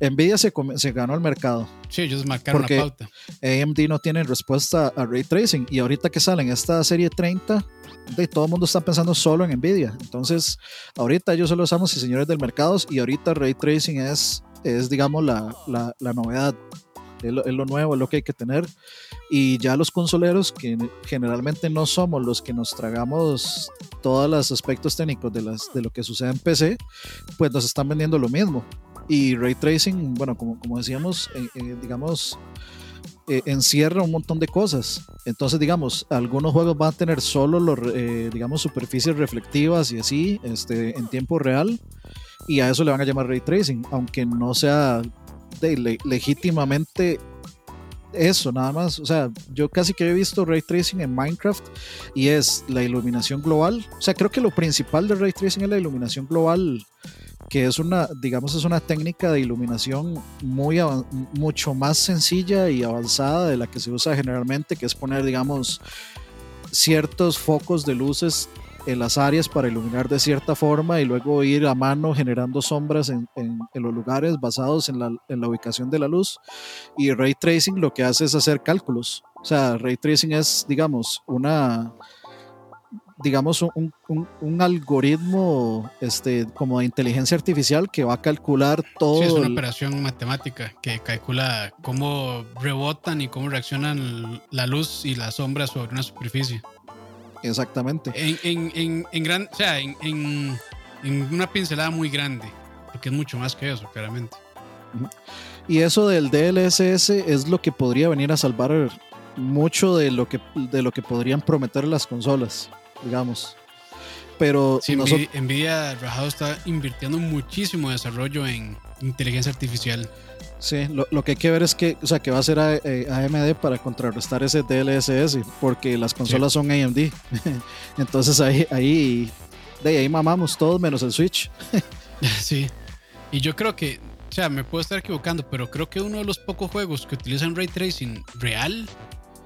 Speaker 2: Nvidia se, se ganó el mercado.
Speaker 1: Sí, ellos marcaron la pauta.
Speaker 2: AMD no tiene respuesta a ray tracing y ahorita que salen esta serie 30 de, todo el mundo está pensando solo en Nvidia. Entonces, ahorita ellos solo usamos y señores del mercado y ahorita ray tracing es, es digamos, la, la, la novedad. Es lo, es lo, nuevo, es lo que hay que tener. Y ya los consoleros, que generalmente no somos los que nos tragamos todos los aspectos técnicos de, las, de lo que sucede en PC, pues nos están vendiendo lo mismo. Y ray tracing, bueno, como, como decíamos, eh, eh, digamos, eh, encierra un montón de cosas. Entonces, digamos, algunos juegos van a tener solo, los, eh, digamos, superficies reflectivas y así, este, en tiempo real. Y a eso le van a llamar ray tracing, aunque no sea de, le, legítimamente eso, nada más. O sea, yo casi que he visto ray tracing en Minecraft y es la iluminación global. O sea, creo que lo principal de ray tracing es la iluminación global que es una, digamos, es una técnica de iluminación muy mucho más sencilla y avanzada de la que se usa generalmente, que es poner, digamos, ciertos focos de luces en las áreas para iluminar de cierta forma y luego ir a mano generando sombras en, en, en los lugares basados en la, en la, ubicación de la luz. Y ray tracing lo que hace es hacer cálculos. O sea, ray tracing es, digamos, una, digamos, un, un, un, algoritmo este, como de inteligencia artificial que va a calcular todo.
Speaker 1: Sí, es una el... operación matemática que calcula cómo rebotan y cómo reaccionan la luz y la sombra sobre una superficie.
Speaker 2: Exactamente.
Speaker 1: En, en, en, en gran, o sea, en, en, una pincelada muy grande, porque es mucho más que eso, claramente.
Speaker 2: Y eso del DLSS es lo que podría venir a salvar mucho de lo que, de lo que podrían prometer las consolas digamos. Pero
Speaker 1: sí, nosotros... Nvidia Rajado está invirtiendo muchísimo desarrollo en inteligencia artificial.
Speaker 2: Sí, lo, lo, que hay que ver es que, o sea, que va a ser a, eh, AMD para contrarrestar ese DLSS, porque las consolas sí. son AMD. Entonces ahí, ahí, de ahí mamamos todos menos el Switch.
Speaker 1: sí. Y yo creo que, o sea, me puedo estar equivocando, pero creo que uno de los pocos juegos que utilizan ray tracing real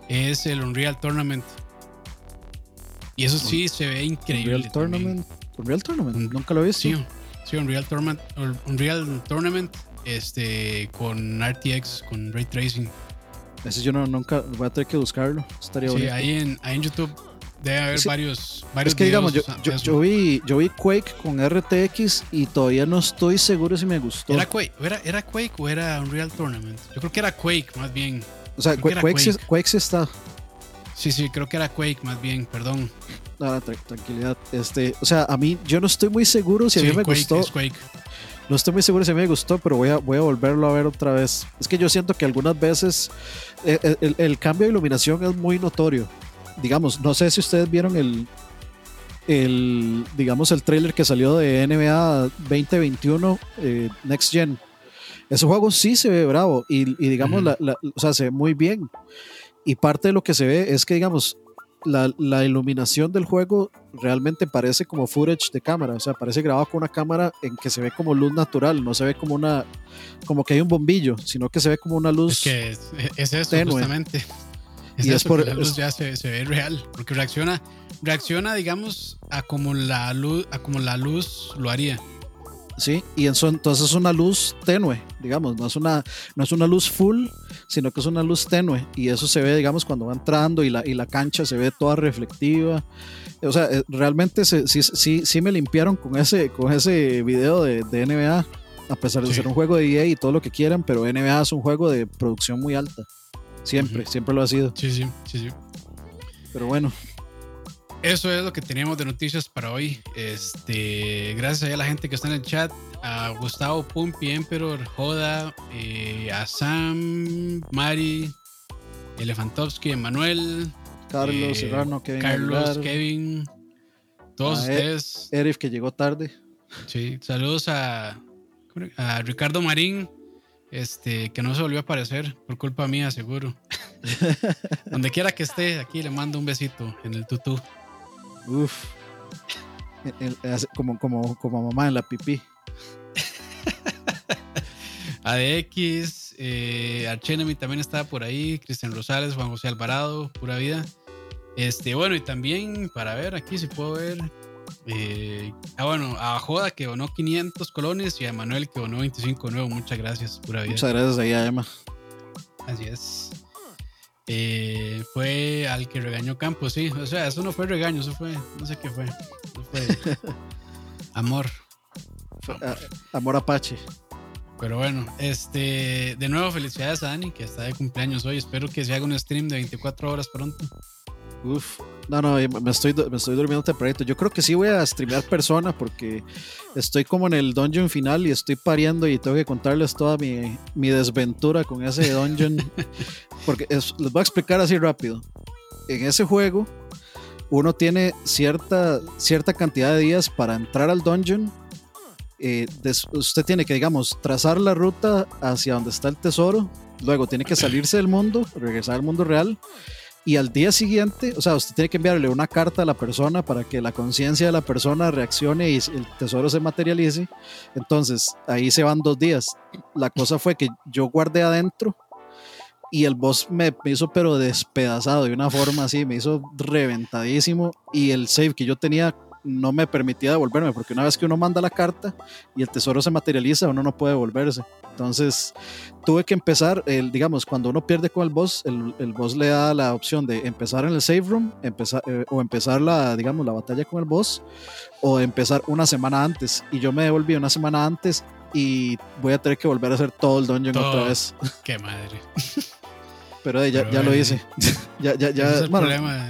Speaker 1: es el Unreal Tournament. Y eso sí se ve increíble.
Speaker 2: Unreal Tournament. Unreal Tournament, nunca lo he visto.
Speaker 1: Sí, sí Unreal Tournament, Unreal Tournament este, con RTX, con Ray Tracing.
Speaker 2: Ese yo no, nunca voy a tener que buscarlo. Estaría
Speaker 1: sí,
Speaker 2: bonito.
Speaker 1: ahí en, ahí en YouTube debe haber sí. varios, varios.
Speaker 2: Es que digamos, yo, yo, yo, vi, yo vi Quake con RTX y todavía no estoy seguro si me gustó.
Speaker 1: ¿Era Quake, era, era Quake o era Unreal Tournament? Yo creo que era Quake más bien.
Speaker 2: O sea, Quake, Quake. Sí, Quake sí está.
Speaker 1: Sí, sí, creo que era Quake más bien, perdón.
Speaker 2: Nada, tra tranquilidad. Este, o sea, a mí, yo no estoy muy seguro si
Speaker 1: sí,
Speaker 2: a mí me
Speaker 1: Quake,
Speaker 2: gustó.
Speaker 1: Es Quake.
Speaker 2: No estoy muy seguro si a mí me gustó, pero voy a, voy a volverlo a ver otra vez. Es que yo siento que algunas veces el, el, el cambio de iluminación es muy notorio. Digamos, no sé si ustedes vieron el, el digamos, el trailer que salió de NBA 2021 eh, Next Gen. Ese juego sí se ve bravo y, y digamos, uh -huh. la, la, o sea, se ve muy bien. Y parte de lo que se ve es que, digamos, la, la, iluminación del juego realmente parece como footage de cámara, o sea, parece grabado con una cámara en que se ve como luz natural, no se ve como una, como que hay un bombillo, sino que se ve como una luz.
Speaker 1: Es que es, es eso, tenue. justamente. Es
Speaker 2: y
Speaker 1: eso,
Speaker 2: es por
Speaker 1: la luz ya se, se, ve real, porque reacciona, reacciona, digamos, a como la luz, a como la luz lo haría.
Speaker 2: Sí, y eso, entonces es una luz tenue, digamos, no es una, no es una luz full, sino que es una luz tenue y eso se ve, digamos, cuando va entrando y la, y la cancha se ve toda reflectiva. O sea, eh, realmente se, sí, sí, sí me limpiaron con ese, con ese video de, de NBA, a pesar de sí. ser un juego de EA y todo lo que quieran, pero NBA es un juego de producción muy alta. Siempre, uh -huh. siempre lo ha sido.
Speaker 1: Sí, sí, sí, sí.
Speaker 2: Pero bueno,
Speaker 1: eso es lo que tenemos de noticias para hoy. Este, gracias a la gente que está en el chat, a Gustavo Pumpi, Emperor, Joda, eh, a Sam, Mari, Elefantovsky, Emanuel,
Speaker 2: Carlos eh, Serrano, Kevin
Speaker 1: Carlos,
Speaker 2: Aguilar,
Speaker 1: Kevin, todos
Speaker 2: a
Speaker 1: ustedes.
Speaker 2: Erif que llegó tarde.
Speaker 1: Sí, saludos a, a Ricardo Marín, este, que no se volvió a aparecer por culpa mía, seguro. Donde quiera que esté, aquí le mando un besito en el tutú.
Speaker 2: Uf. El, el, como, como, como mamá en la pipí.
Speaker 1: ADX, eh, Archenemy también estaba por ahí, Cristian Rosales, Juan José Alvarado, pura vida. Este, bueno, y también para ver aquí si puedo ver. Eh, ah, bueno, a Joda que donó 500 colones y a Manuel que donó 25 nuevo. Muchas gracias, pura vida.
Speaker 2: Muchas gracias ahí a Emma.
Speaker 1: Así es. Eh, fue al que regañó Campos, sí. O sea, eso no fue regaño, eso fue, no sé qué fue. Eso fue amor.
Speaker 2: Ah, amor Apache.
Speaker 1: Pero bueno, este, de nuevo felicidades a Dani, que está de cumpleaños hoy. Espero que se haga un stream de 24 horas pronto.
Speaker 2: Uf, no, no, me estoy, me estoy durmiendo tempranito. Yo creo que sí voy a streamear persona porque estoy como en el dungeon final y estoy pariendo y tengo que contarles toda mi, mi desventura con ese dungeon. porque les voy a explicar así rápido. En ese juego, uno tiene cierta, cierta cantidad de días para entrar al dungeon eh, usted tiene que, digamos, trazar la ruta hacia donde está el tesoro, luego tiene que salirse del mundo, regresar al mundo real, y al día siguiente, o sea, usted tiene que enviarle una carta a la persona para que la conciencia de la persona reaccione y el tesoro se materialice. Entonces, ahí se van dos días. La cosa fue que yo guardé adentro y el boss me, hizo pero despedazado de una forma así, me hizo reventadísimo y el save que yo tenía no me permitía devolverme, porque una vez que uno manda la carta y el tesoro se materializa, uno no puede devolverse. Entonces tuve que empezar, el, digamos, cuando uno pierde con el boss, el, el boss le da la opción de empezar en el save room empezar, eh, o empezar la, digamos, la batalla con el boss, o empezar una semana antes. Y yo me devolví una semana antes y voy a tener que volver a hacer todo el dungeon otra vez.
Speaker 1: Qué madre.
Speaker 2: Pero, ya, ya lo hice. ya, ya, ya.
Speaker 1: es el problema.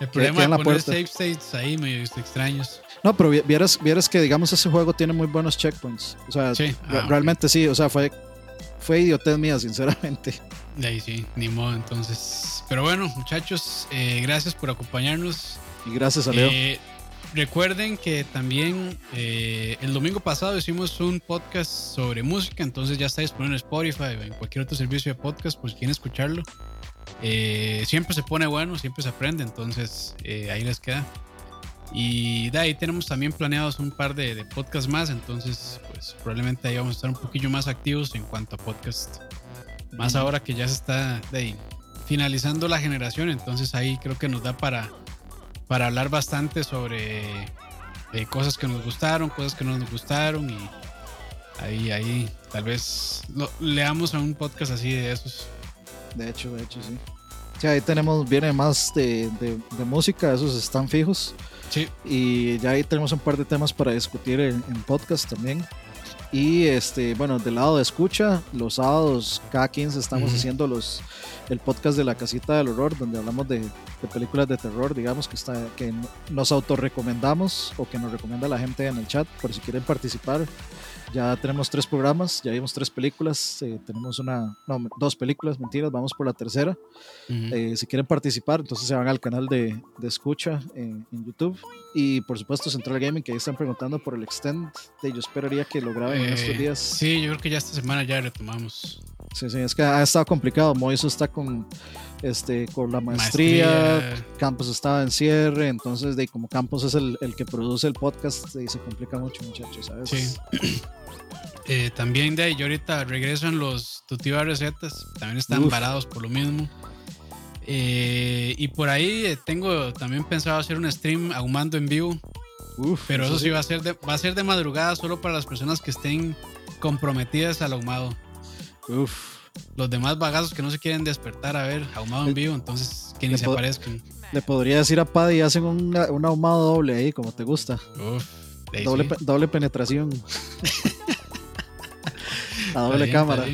Speaker 1: El problema es poner save states ahí medio extraños.
Speaker 2: No, pero vieras, vieras que, digamos, ese juego tiene muy buenos checkpoints. O sea, ah, realmente sí, o sea, fue, fue idiotez mía, sinceramente.
Speaker 1: De ahí sí, ni modo, entonces. Pero bueno, muchachos, eh, gracias por acompañarnos.
Speaker 2: Y gracias a Leo. Eh,
Speaker 1: recuerden que también eh, el domingo pasado hicimos un podcast sobre música, entonces ya está disponible en Spotify o en cualquier otro servicio de podcast, pues quieren escucharlo. Eh, siempre se pone bueno, siempre se aprende, entonces eh, ahí les queda. Y de ahí tenemos también planeados un par de, podcasts más, entonces pues probablemente ahí vamos a estar un poquillo más activos en cuanto a podcast. Más ahora que ya se está de ahí, finalizando la generación, entonces ahí creo que nos da para, para hablar bastante sobre eh, cosas que nos gustaron, cosas que no nos gustaron y ahí, ahí tal vez leamos a un podcast así de esos
Speaker 2: de hecho, de hecho, sí. Sí, ahí tenemos, viene más de, de, música, esos están fijos.
Speaker 1: Sí.
Speaker 2: Y ya ahí tenemos un par de temas para discutir en, podcast también. Y este, bueno, del lado de escucha, los sábados, cada 15 estamos haciendo los el podcast de la casita del horror, donde hablamos de, de, películas de terror, digamos, que está, que nos autorrecomendamos o que nos recomienda la gente en el chat, por si quieren participar. Ya tenemos tres programas, ya vimos tres películas, eh, tenemos una, no, dos películas, mentiras, vamos por la tercera. Eh, si quieren participar, entonces se van al canal de, de escucha en, YouTube. Y por supuesto Central Gaming, que ahí están preguntando por el extend. De, yo esperaría que lo graben en estos eh, días.
Speaker 1: Sí, yo creo que ya esta semana ya retomamos.
Speaker 2: Sí, sí, es que ha estado complicado. Moiso está con, este, con la maestría, Campos estaba en cierre, entonces de como Campos es el, el que produce el podcast, y se complica mucho, muchachos, ¿sabes?
Speaker 1: Sí. Eh, también de ahí, yo ahorita regreso en los Tutiva recetas, también están parados por lo mismo. Eh, y por ahí eh, tengo también pensado hacer un stream ahumando en vivo. pero eso, sí, va a ser de, va a ser de madrugada solo para las personas que estén comprometidas al ahumado.
Speaker 2: Uf.
Speaker 1: Los demás bagazos que no se quieren despertar a ver ahumado en vivo, entonces que ni se aparezcan.
Speaker 2: Le podría decir a Paddy hacen un, ahumado doble ahí, como te gusta. doble, doble penetración. a doble cámara.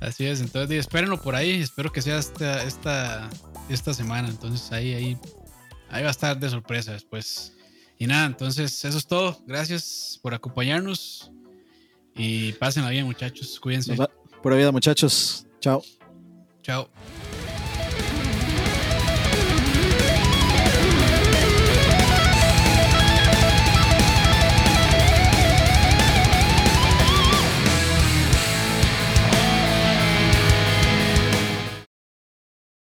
Speaker 1: Así es, entonces espérenlo por ahí, espero que sea esta, esta, esta semana, entonces ahí, ahí, ahí va a estar de sorpresa después. Y nada, entonces eso es todo, gracias por acompañarnos y pásenla bien muchachos, cuídense.
Speaker 2: Por vida muchachos, chao.
Speaker 1: Chao.